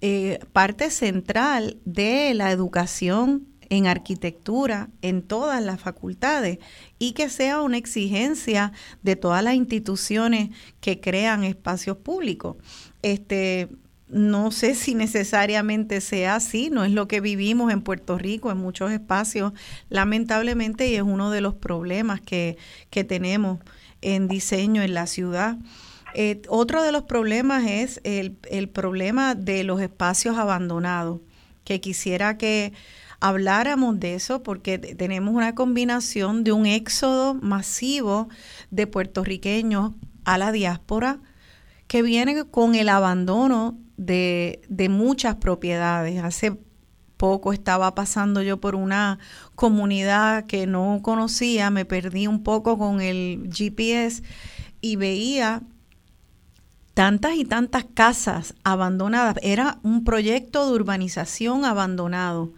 eh, parte central de la educación en arquitectura en todas las facultades y que sea una exigencia de todas las instituciones que crean espacios públicos. Este, no sé si necesariamente sea así, no es lo que vivimos en Puerto Rico en muchos espacios, lamentablemente, y es uno de los problemas que, que tenemos en diseño en la ciudad. Eh, otro de los problemas es el, problema de los espacios abandonados, que quisiera que habláramos de eso porque tenemos una combinación de un éxodo masivo de puertorriqueños a la diáspora que viene con el abandono de, de muchas propiedades. Hace poco estaba pasando yo por una comunidad que no conocía, me perdí un poco con el GPS y veía tantas y tantas casas abandonadas. Era un proyecto de urbanización abandonado.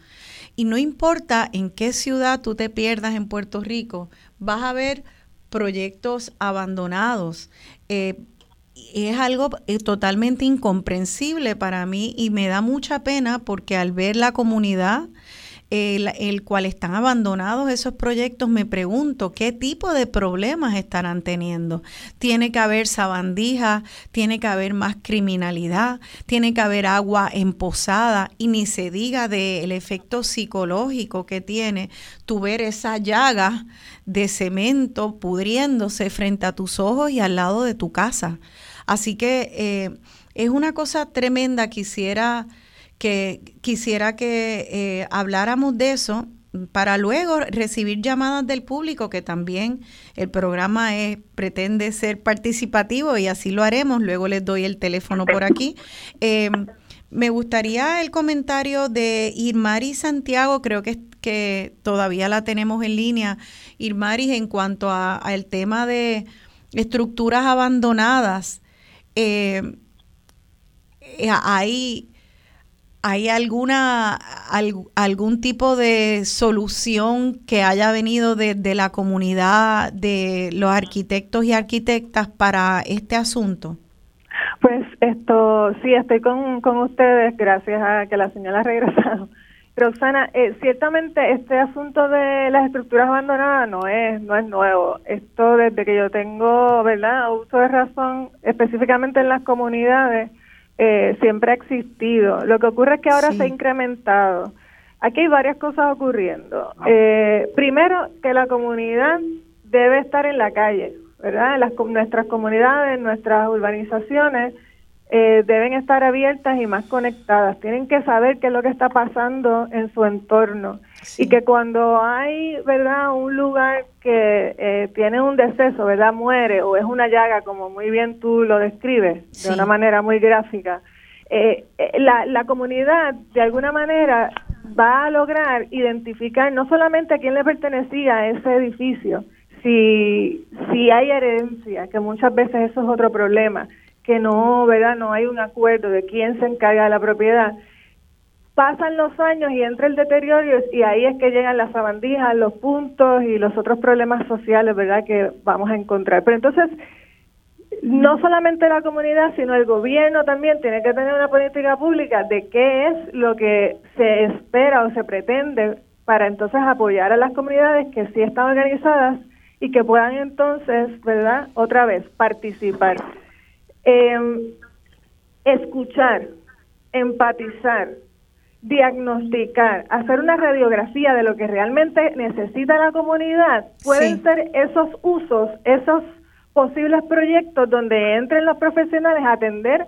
Y no importa en qué ciudad tú te pierdas en Puerto Rico, vas a ver proyectos abandonados. Eh, es algo eh, totalmente incomprensible para mí y me da mucha pena porque al ver la comunidad el, cual están abandonados esos proyectos, me pregunto qué tipo de problemas estarán teniendo. Tiene que haber sabandija, tiene que haber más criminalidad, tiene que haber agua emposada y ni se diga del efecto psicológico que tiene tu ver esa llaga de cemento pudriéndose frente a tus ojos y al lado de tu casa. Así que eh, es una cosa tremenda, quisiera que quisiera que eh, habláramos de eso para luego recibir llamadas del público, que también el programa es, pretende ser participativo y así lo haremos. Luego les doy el teléfono por aquí. Em, me gustaría el comentario de Irmari Santiago, creo que, que todavía la tenemos en línea. Irmari, en cuanto al tema de estructuras abandonadas, eh, eh, hay ¿Hay alguna algún tipo de solución que haya venido de, la comunidad de los arquitectos y arquitectas para este asunto? Pues esto, sí, estoy con, con ustedes gracias a que la señora ha regresado. Roxana, eh, ciertamente este asunto de las estructuras abandonadas no es no es nuevo. Esto desde que yo tengo, ¿verdad?, uso de razón, específicamente en las comunidades, eh, siempre ha existido. Lo que ocurre es que ahora se ha incrementado. Aquí hay varias cosas ocurriendo. Eh, primero, que la comunidad debe estar en la calle. ¿verdad? Las, nuestras comunidades, nuestras urbanizaciones eh, deben estar abiertas y más conectadas. Tienen que saber qué es lo que está pasando en su entorno. Y que cuando hay, ¿verdad?, un lugar que eh, tiene un deceso, ¿verdad?, muere o es una llaga, como muy bien tú lo describes, de una manera muy gráfica, eh, la, la comunidad, de alguna manera, va a lograr identificar no solamente a quién le pertenecía ese edificio, si, si hay herencia, que muchas veces eso es otro problema, que no, ¿verdad? No hay un acuerdo de quién se encarga de la propiedad. Pasan los años y entra el deterioro y ahí es que llegan las sabandijas, los puntos y los otros problemas sociales, ¿verdad? Que vamos a encontrar. Pero entonces, no solamente la comunidad, sino el gobierno también tiene que tener una política pública de qué es lo que se espera o se pretende para entonces apoyar a las comunidades que sí están organizadas y que puedan entonces, ¿verdad? Otra vez, participar. Eh, escuchar, empatizar, diagnosticar, hacer una radiografía de lo que realmente necesita la comunidad, pueden ser esos usos, esos posibles proyectos donde entren los profesionales a atender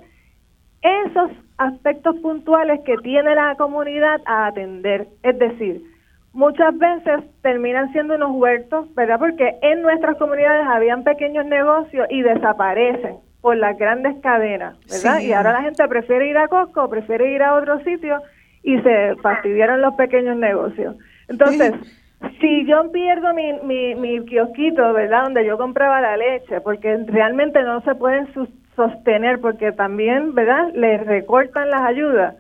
esos aspectos puntuales que tiene la comunidad a atender. Es decir, muchas veces terminan siendo unos huertos, ¿verdad? Porque en nuestras comunidades habían pequeños negocios y desaparecen por las grandes cadenas, ¿verdad? Y ahora la gente prefiere ir a Costco, prefiere ir a otro sitio y se fastidiaron los pequeños negocios. Entonces, si yo pierdo mi, mi, mi kiosquito, ¿verdad? Donde yo compraba la leche, porque realmente no se pueden sostener, porque también, ¿verdad? Les recortan las ayudas.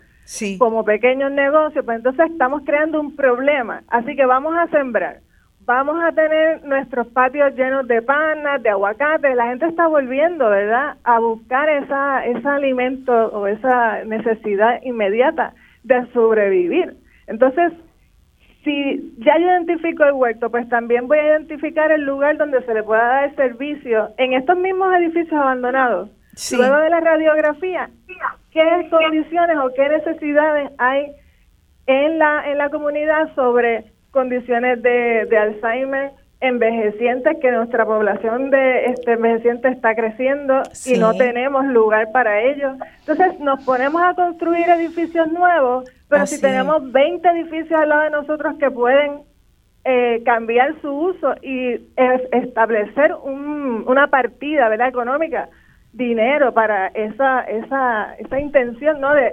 Como pequeños negocios, pues entonces estamos creando un problema. Así que vamos a sembrar vamos a tener nuestros patios llenos de panas, de aguacate, la gente está volviendo, ¿verdad?, a buscar esa, ese alimento o esa necesidad inmediata de sobrevivir. Entonces, si ya yo identifico el huerto, pues también voy a identificar el lugar donde se le pueda dar el servicio en estos mismos edificios abandonados. Luego de la radiografía, ¿qué condiciones o qué necesidades hay en la, en la comunidad sobre condiciones de, de Alzheimer, envejecientes, que nuestra población de este envejeciente está creciendo y no tenemos lugar para ellos. Entonces nos ponemos a construir edificios nuevos, pero si tenemos 20 edificios al lado de nosotros que pueden eh, cambiar su uso y establecer un, una partida ¿verdad? económica, dinero para esa, esa, esa intención ¿no? de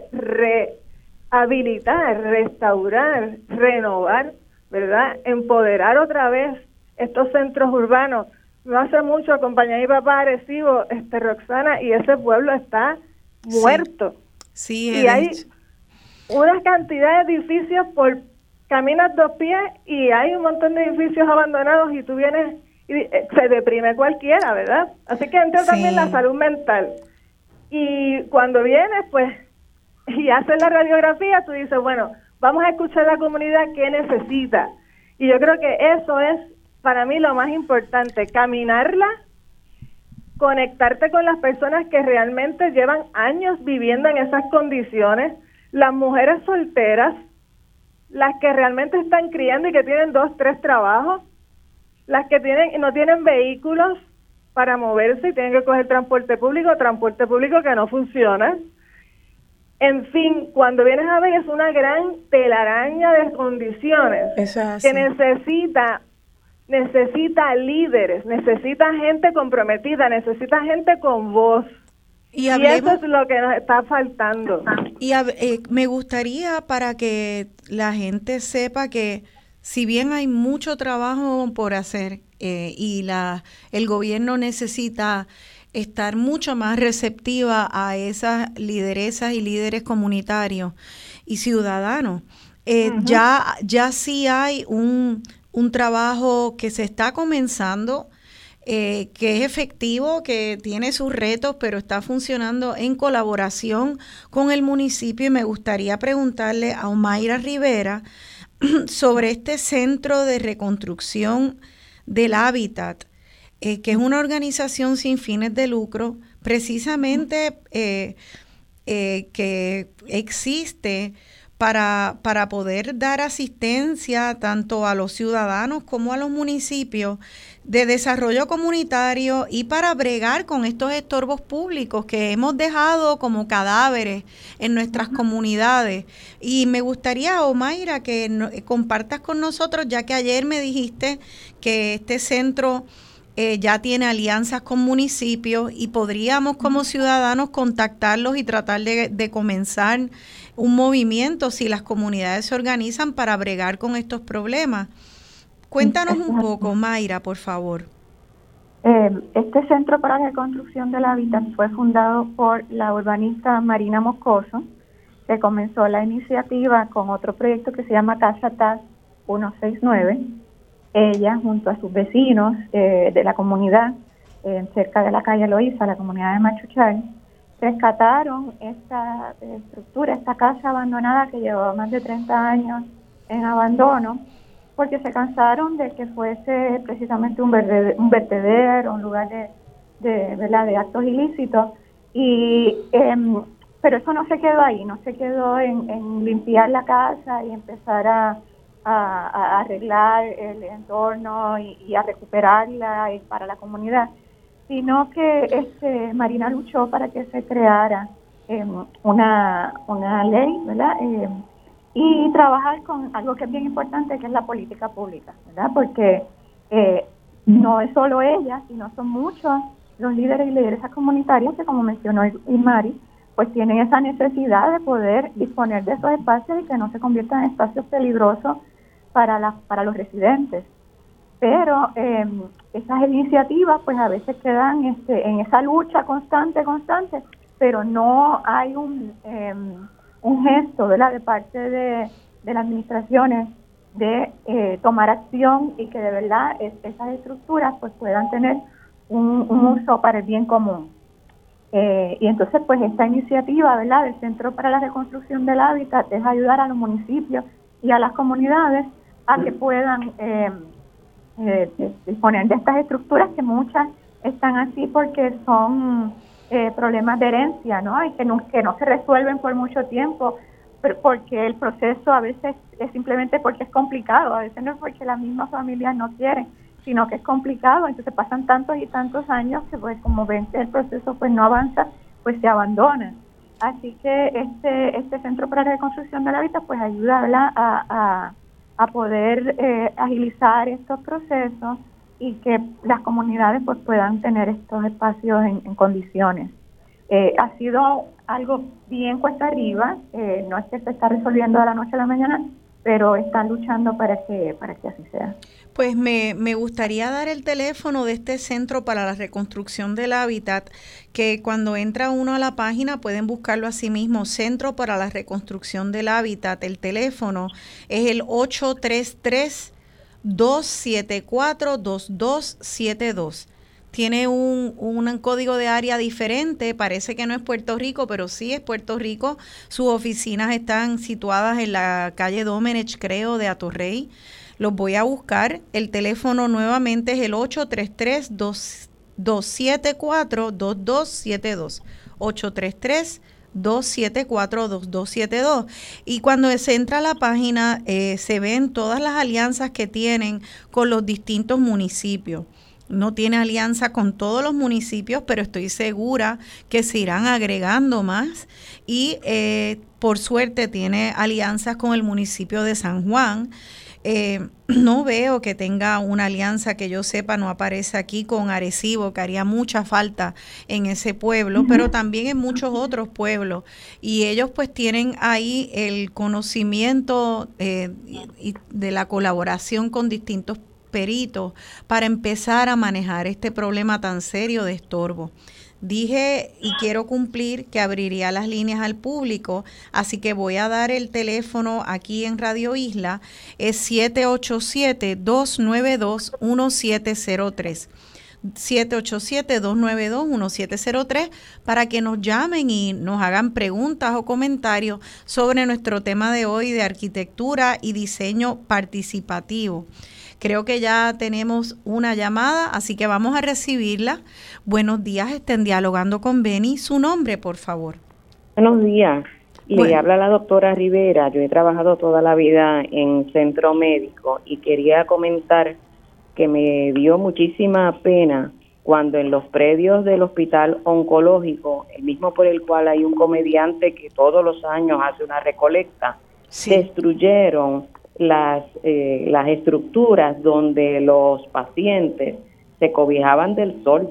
rehabilitar, restaurar, renovar ¿verdad? Empoderar otra vez estos centros urbanos. No hace mucho acompañé a mi papá agresivo, este Roxana, y ese pueblo está muerto. Sí, y hay una cantidad de edificios por caminas dos pies y hay un montón de edificios abandonados y tú vienes y eh, se deprime cualquiera, ¿verdad? Así que entra también la salud mental. Y cuando vienes, pues, y haces la radiografía, tú dices, bueno, vamos a escuchar a la comunidad qué necesita. Y yo creo que eso es para mí lo más importante, caminarla, conectarte con las personas que realmente llevan años viviendo en esas condiciones, las mujeres solteras, las que realmente están criando y que tienen dos, tres trabajos, las que tienen no tienen vehículos para moverse y tienen que coger transporte público, transporte público que no funciona, en fin, cuando vienes a ver es una gran telaraña de condiciones que necesita necesita líderes, necesita gente comprometida, necesita gente con voz. Y, eso es lo que nos está faltando. Y eh, me gustaría para que la gente sepa que si bien hay mucho trabajo por hacer eh, y la el gobierno necesita estar mucho más receptiva a esas lideresas y líderes comunitarios y ciudadanos. Eh, ya, ya sí hay un, un, trabajo que se está comenzando, eh, que es efectivo, que tiene sus retos, pero está funcionando en colaboración con el municipio. Y me gustaría preguntarle a Omaira Rivera sobre este centro de reconstrucción del hábitat eh, que es una organización sin fines de lucro, precisamente eh, que existe para, para poder dar asistencia tanto a los ciudadanos como a los municipios de desarrollo comunitario y para bregar con estos estorbos públicos que hemos dejado como cadáveres en nuestras comunidades. Y me gustaría, Omaira, que eh, compartas con nosotros, ya que ayer me dijiste que este centro eh, ya tiene alianzas con municipios y podríamos como ciudadanos contactarlos y tratar de, de comenzar un movimiento si las comunidades se organizan para bregar con estos problemas. Cuéntanos un poco, Mayra, por favor. Eh, este Centro para la Reconstrucción del Hábitat fue fundado por la urbanista Marina Moscoso, que comenzó la iniciativa con otro proyecto que se llama Casa TAS 169. Ella, junto a sus vecinos eh, de la comunidad, eh, cerca de la calle Loíza, la comunidad de Machuchal, rescataron esta estructura, esta casa abandonada que llevaba más de 30 años en abandono, porque se cansaron de que fuese precisamente un, un vertedero, un lugar de, de, de actos ilícitos. Y, em, pero eso no se quedó ahí, no se quedó en, limpiar la casa y empezar a, arreglar el entorno y, a recuperarla para la comunidad sino que este, Marina luchó para que se creara em, una, una ley, ¿verdad? Em, y trabajar con algo que es bien importante, que es la política pública, ¿verdad? Porque eh, no es solo ella, sino son muchos los líderes y lideresas comunitarias que, como mencionó Mari, pues tienen esa necesidad de poder disponer de esos espacios y que no se conviertan en espacios peligrosos para, la, para los residentes pero eh, esas iniciativas pues a veces quedan este, en esa lucha constante, constante, pero no hay un, em, un gesto de parte de, de las administraciones de eh, tomar acción y que de verdad esas estructuras pues puedan tener un, uso para el bien común. Eh, y entonces pues esta iniciativa ¿verdad? del Centro para la Reconstrucción del Hábitat es ayudar a los municipios y a las comunidades a que puedan eh, eh, disponer de estas estructuras que muchas están así porque son eh, problemas de herencia, ¿no? Y que no, que no se resuelven por mucho tiempo, porque el proceso a veces es simplemente porque es complicado, a veces no es porque las mismas familias no quieren, sino que es complicado, entonces pasan tantos y tantos años que pues como ven que el proceso pues no avanza, pues se abandona. Así que este, este Centro para la Reconstrucción del Hábitat pues ayuda a, a a poder eh, agilizar estos procesos y que las comunidades pues puedan tener estos espacios en, condiciones. Eh, ha sido algo bien cuesta arriba, eh, no es que se está resolviendo de la noche a la mañana, pero están luchando para que, para que así sea. Pues me, me, gustaría dar el teléfono de este Centro para la Reconstrucción del Hábitat, que cuando entra uno a la página pueden buscarlo así mismo, Centro para la Reconstrucción del Hábitat. El teléfono es el 833 274 2272 tiene un, un, código de área diferente, parece que no es Puerto Rico, pero sí es Puerto Rico. Sus oficinas están situadas en la calle Domenech, creo, de Atorrey. Los voy a buscar. El teléfono nuevamente es el 833-274-2272. 833-274-2272. Y cuando se entra a la página, eh, se ven todas las alianzas que tienen con los distintos municipios no tiene alianza con todos los municipios, pero estoy segura que se irán agregando más y eh, por suerte tiene alianzas con el municipio de San Juan. Eh, no veo que tenga una alianza que yo sepa, no aparece aquí con Arecibo, que haría mucha falta en ese pueblo, pero también en muchos otros pueblos. Y ellos pues tienen ahí el conocimiento eh, de la colaboración con distintos peritos para empezar a manejar este problema tan serio de estorbo. Dije y quiero cumplir que abriría las líneas al público, así que voy a dar el teléfono aquí en Radio Isla, es 787-292-1703. 787-292-1703 para que nos llamen y nos hagan preguntas o comentarios sobre nuestro tema de hoy de arquitectura y diseño participativo. Creo que ya tenemos una llamada, así que vamos a recibirla. Buenos días, estén dialogando con Beni. Su nombre, por favor. Buenos días. Le habla la doctora Rivera. Yo he trabajado toda la vida en centro médico y quería comentar que me dio muchísima pena cuando en los predios del hospital oncológico, el mismo por el cual hay un comediante que todos los años hace una recolecta, destruyeron las, eh, las estructuras donde los pacientes se cobijaban del sol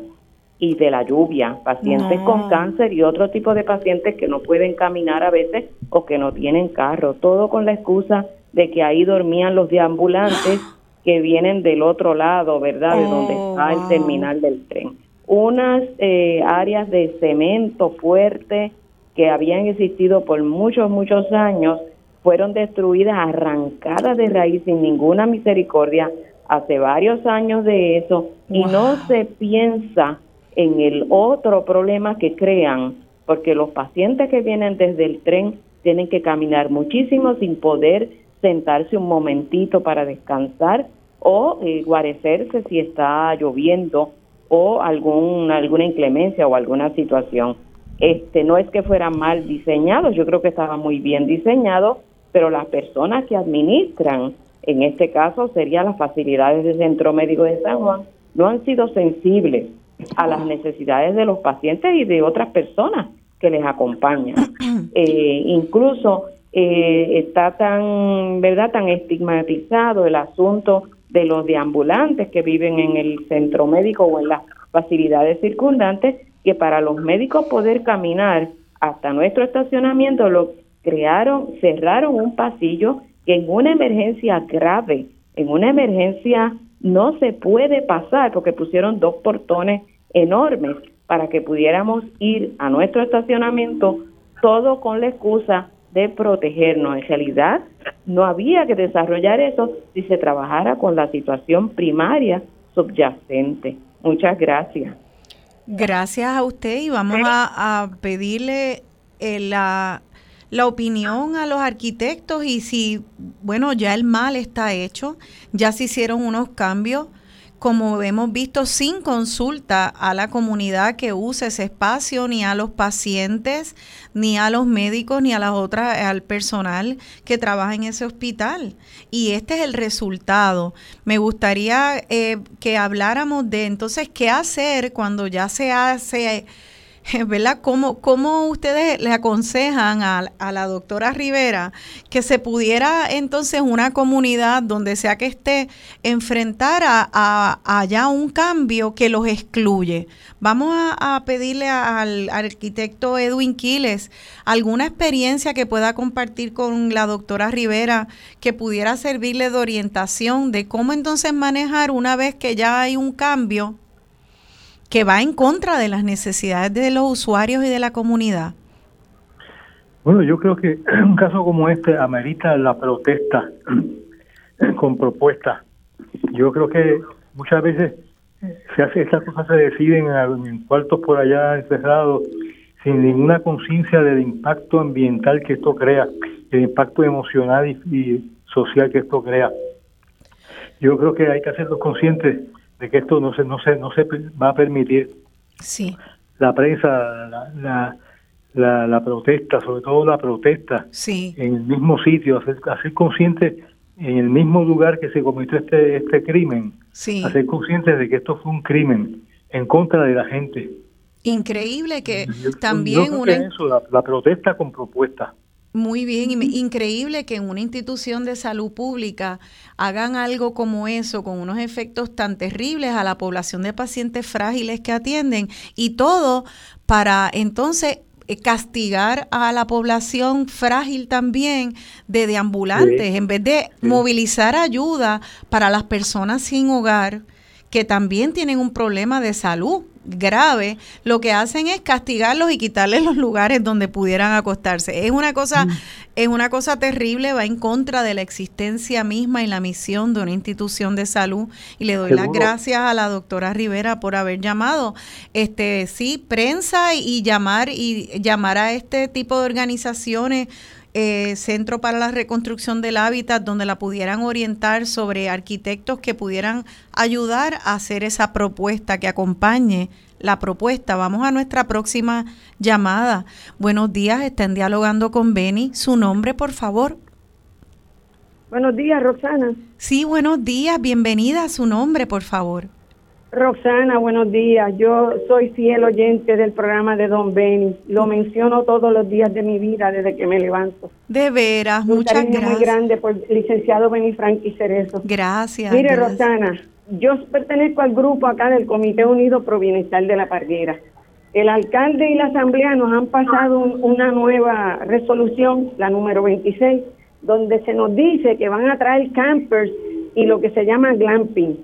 y de la lluvia, pacientes con cáncer y otro tipo de pacientes que no pueden caminar a veces o que no tienen carro, todo con la excusa de que ahí dormían los deambulantes que vienen del otro lado, ¿verdad? De donde Oh, está el terminal del tren. Unas eh, áreas de cemento fuerte que habían existido por muchos, muchos años, fueron destruidas, arrancadas de raíz sin ninguna misericordia hace varios años de eso y no se piensa en el otro problema que crean, porque los pacientes que vienen desde el tren tienen que caminar muchísimo sin poder sentarse un momentito para descansar o eh, guarecerse si está lloviendo o algún, alguna inclemencia o alguna situación. Este, no es que fuera mal diseñado, yo creo que estaba muy bien diseñado, pero las personas que administran, en este caso serían las facilidades del Centro Médico de San Juan, no han sido sensibles a las necesidades de los pacientes y de otras personas que les acompañan. Eh, incluso eh, está tan, ¿verdad?, tan estigmatizado el asunto de los deambulantes que viven en el centro médico o en las facilidades circundantes, que para los médicos poder caminar hasta nuestro estacionamiento lo crearon, cerraron un pasillo que en una emergencia grave, en una emergencia no se puede pasar porque pusieron dos portones enormes para que pudiéramos ir a nuestro estacionamiento, todo con la excusa de protegernos. En realidad, no había que desarrollar eso si se trabajara con la situación primaria subyacente. Muchas gracias. Gracias a usted y vamos a, a pedirle eh, la, la opinión a los arquitectos y si, bueno, ya el mal está hecho, ya se hicieron unos cambios, como hemos visto, sin consulta a la comunidad que usa ese espacio, ni a los pacientes, ni a los médicos, ni a las otras, al personal que trabaja en ese hospital. Y este es el resultado. Me gustaría eh, que habláramos de entonces qué hacer cuando ya se hace ¿verdad? ¿Cómo, cómo ustedes le aconsejan a, la doctora Rivera que se pudiera entonces una comunidad donde sea que esté enfrentar a, ya un cambio que los excluye? Vamos a, a pedirle al, al arquitecto Edwin Quiles alguna experiencia que pueda compartir con la doctora Rivera que pudiera servirle de orientación de cómo entonces manejar una vez que ya hay un cambio que va en contra de las necesidades de los usuarios y de la comunidad? Bueno, yo creo que un caso como este amerita la protesta con propuestas. Yo creo que muchas veces se hace estas cosas se deciden en, en cuartos por allá encerrados sin ninguna conciencia del impacto ambiental que esto crea, el impacto emocional y, y, social que esto crea. Yo creo que hay que hacerlos conscientes de que esto no se no se no se va a permitir. Sí. La prensa, la, la, la, la protesta, sobre todo la protesta, sí. en el mismo sitio, hacer, hacer consciente en el mismo lugar que se cometió este este crimen, sí. hacer conscientes de que esto fue un crimen en contra de la gente. Increíble que yo, también yo una que eso, la, la protesta con propuesta. Muy bien, increíble que en una institución de salud pública hagan algo como eso, con unos efectos tan terribles a la población de pacientes frágiles que atienden y todo para entonces eh, castigar a la población frágil también de deambulantes, sí. en vez de sí. movilizar ayuda para las personas sin hogar que también tienen un problema de salud grave, lo que hacen es castigarlos y quitarles los lugares donde pudieran acostarse. Es una cosa, mm. es una cosa terrible, va en contra de la existencia misma y la misión de una institución de salud. Y le doy Seguro. las gracias a la doctora Rivera por haber llamado. Este, sí, prensa y, y llamar y llamar a este tipo de organizaciones eh, Centro para la Reconstrucción del Hábitat, donde la pudieran orientar sobre arquitectos que pudieran ayudar a hacer esa propuesta que acompañe la propuesta. Vamos a nuestra próxima llamada. Buenos días, estén dialogando con Beni. Su nombre, por favor. Buenos días, Roxana. Sí, buenos días, bienvenida. Su nombre, por favor. Roxana, buenos días. Yo soy fiel oyente del programa de Don Beni. Lo menciono todos los días de mi vida desde que me levanto. De veras, Un muchas gracias. muy grande por licenciado Beni Frankie Cerezo. Gracias. Mire, gracias. Roxana, yo pertenezco al grupo acá del Comité Unido Pro Bienestar de la Parguera. El alcalde y la asamblea nos han pasado un- una nueva resolución, la número 26, donde se nos dice que van a traer campers y lo que se llama glamping,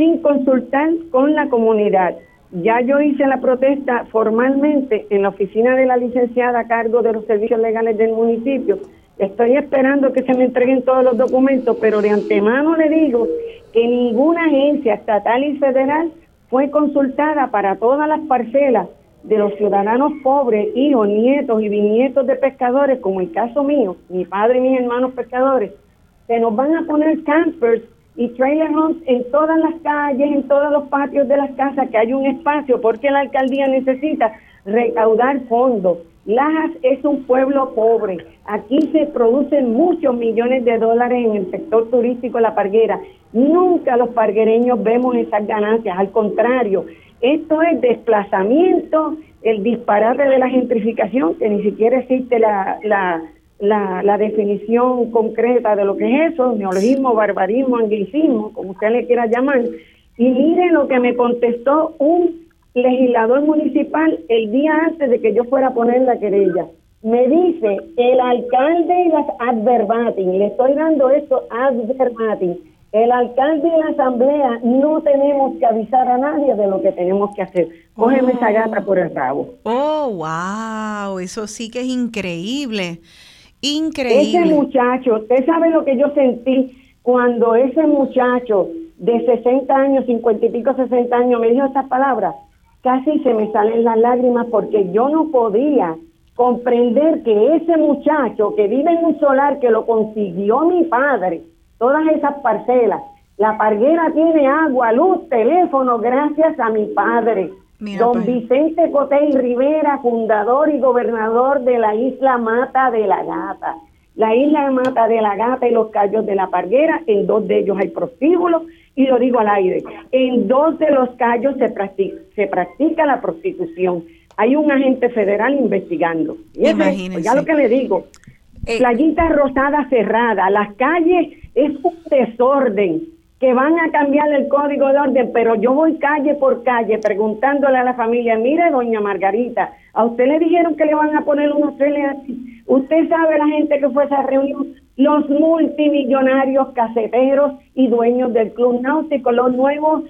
sin consultar con la comunidad. Ya yo hice la protesta formalmente en la oficina de la licenciada a cargo de los servicios legales del municipio. Estoy esperando que se me entreguen todos los documentos, pero de antemano le digo que ninguna agencia estatal y federal fue consultada para todas las parcelas de los ciudadanos pobres, hijos, nietos y bisnietos de pescadores, como el caso mío, mi padre y mis hermanos pescadores, se nos van a poner campers y trailer homes en todas las calles, en todos los patios de las casas, que hay un espacio, porque la alcaldía necesita recaudar fondos. Lajas es un pueblo pobre. Aquí se producen muchos millones de dólares en el sector turístico la parguera. Nunca los parguereños vemos esas ganancias, al contrario, esto es desplazamiento, el disparate de la gentrificación, que ni siquiera existe la, la, la, la definición concreta de lo que es eso, neologismo, barbarismo, anglicismo, como usted le quiera llamar. Y mire lo que me contestó un legislador municipal el día antes de que yo fuera a poner la querella. Me dice, el alcalde y las adverbating, le estoy dando esto adverbating, el alcalde y la asamblea no tenemos que avisar a nadie de lo que tenemos que hacer. Cógeme esa gata por el rabo. Oh, wow, eso sí que es increíble. Ese Increíble. muchacho, usted sabe lo que yo sentí cuando ese muchacho de 60 años, 50 y pico, 60 años, me dijo estas palabras. Casi se me salen las lágrimas porque yo no podía comprender que ese muchacho que vive en un solar que lo consiguió mi padre, todas esas parcelas, la parguera tiene agua, luz, teléfono, gracias a mi padre. Mira, Don pues. Vicente Cotey Rivera, fundador y gobernador de la isla Mata de la Gata. La isla Mata de la Gata y los Cayos de la Parguera, en dos de ellos hay prostíbulos, y lo digo al aire, en dos de los callos se practica, se practica la prostitución. Hay un agente federal investigando. Y ese- Imagínese. Ya lo que le digo, Eh, playita rosada cerrada, las calles es un desorden que van a cambiar el código de orden, pero yo voy calle por calle preguntándole a la familia, mire doña Margarita, a usted le dijeron que le van a poner unos trenes así, usted sabe la gente que fue a esa reunión, los multimillonarios caseteros y dueños del club náutico, los nuevos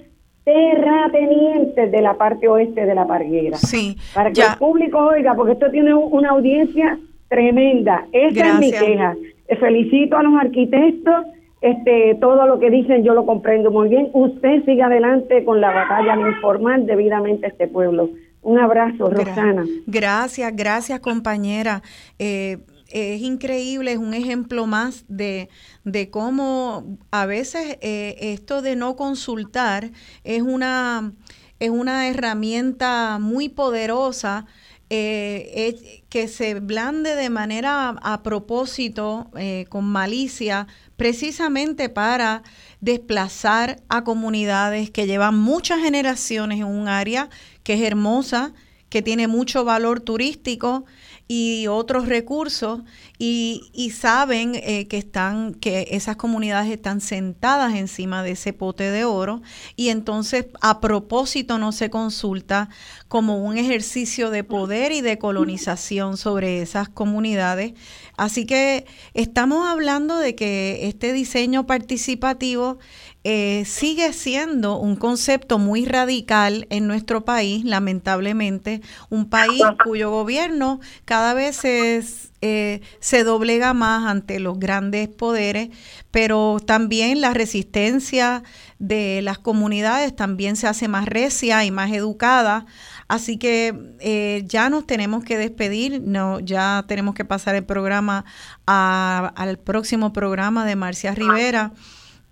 terratenientes de la parte oeste de la parguera. Sí, Para que ya. el público oiga, porque esto tiene un- una audiencia tremenda. Esa es mi queja. Eh, Felicito a los arquitectos. Este, todo lo que dicen yo lo comprendo muy bien. Usted siga adelante con la batalla de informar debidamente a este pueblo. Un abrazo, Rosana. Gracias, gracias compañera. Eh, es increíble, es un ejemplo más de, de cómo a veces eh, esto de no consultar es una, es una herramienta muy poderosa eh, que se blande de manera a propósito, eh, con malicia, precisamente para desplazar a comunidades que llevan muchas generaciones en un área que es hermosa, que tiene mucho valor turístico y otros recursos y, saben eh, que están que esas comunidades están sentadas encima de ese pote de oro. Y entonces a propósito no se consulta como un ejercicio de poder y de colonización sobre esas comunidades. Así que estamos hablando de que este diseño participativo eh, sigue siendo un concepto muy radical en nuestro país, lamentablemente, un país cuyo gobierno cada vez se, eh, se doblega más ante los grandes poderes, pero también la resistencia de las comunidades también se hace más recia y más educada Así que eh, ya nos tenemos que despedir, no, ya tenemos que pasar el programa al próximo programa de Marcia Rivera.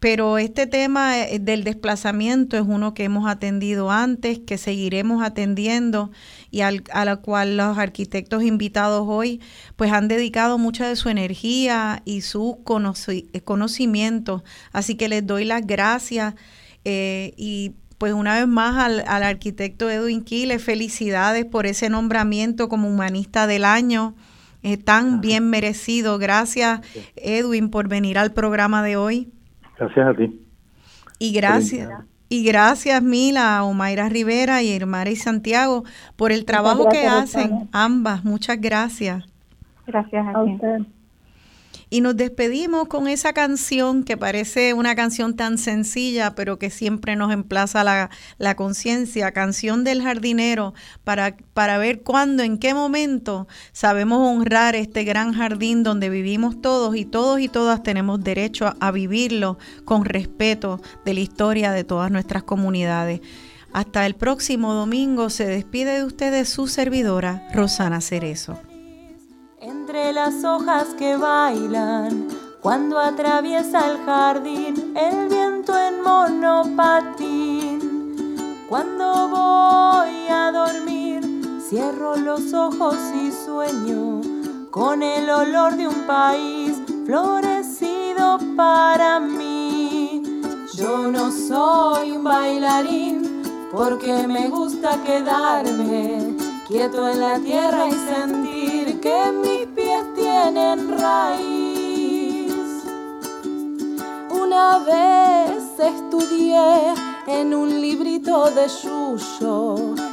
Pero este tema eh, del desplazamiento es uno que hemos atendido antes, que seguiremos atendiendo y al, a la cual los arquitectos invitados hoy pues han dedicado mucha de su energía y su conocimiento. Así que les doy las gracias eh, y pues una vez más al, arquitecto Edwin Quiles, felicidades por ese nombramiento como humanista del año. Eh, tan bien merecido. Gracias, Edwin, por venir al programa de hoy. Gracias a ti. Y gracias. Y gracias Mila, a Omaira Rivera y Irmara y Santiago por el trabajo que hacen ambas. Muchas gracias. Gracias a, usted. Y nos despedimos con esa canción que parece una canción tan sencilla, pero que siempre nos emplaza la, la conciencia, canción del jardinero, para, para ver cuándo, en qué momento sabemos honrar este gran jardín donde vivimos todos y todos y todas tenemos derecho a, a vivirlo con respeto de la historia de todas nuestras comunidades. Hasta el próximo domingo se despide de ustedes su servidora, Rosana Cerezo entre las hojas que bailan. Cuando atraviesa el jardín el viento en monopatín. Cuando voy a dormir, cierro los ojos y sueño con el olor de un país florecido para mí. Yo no soy un bailarín porque me gusta quedarme quieto en la tierra y sentir que mis pies tienen raíz. Una vez estudié en un librito de Yuyo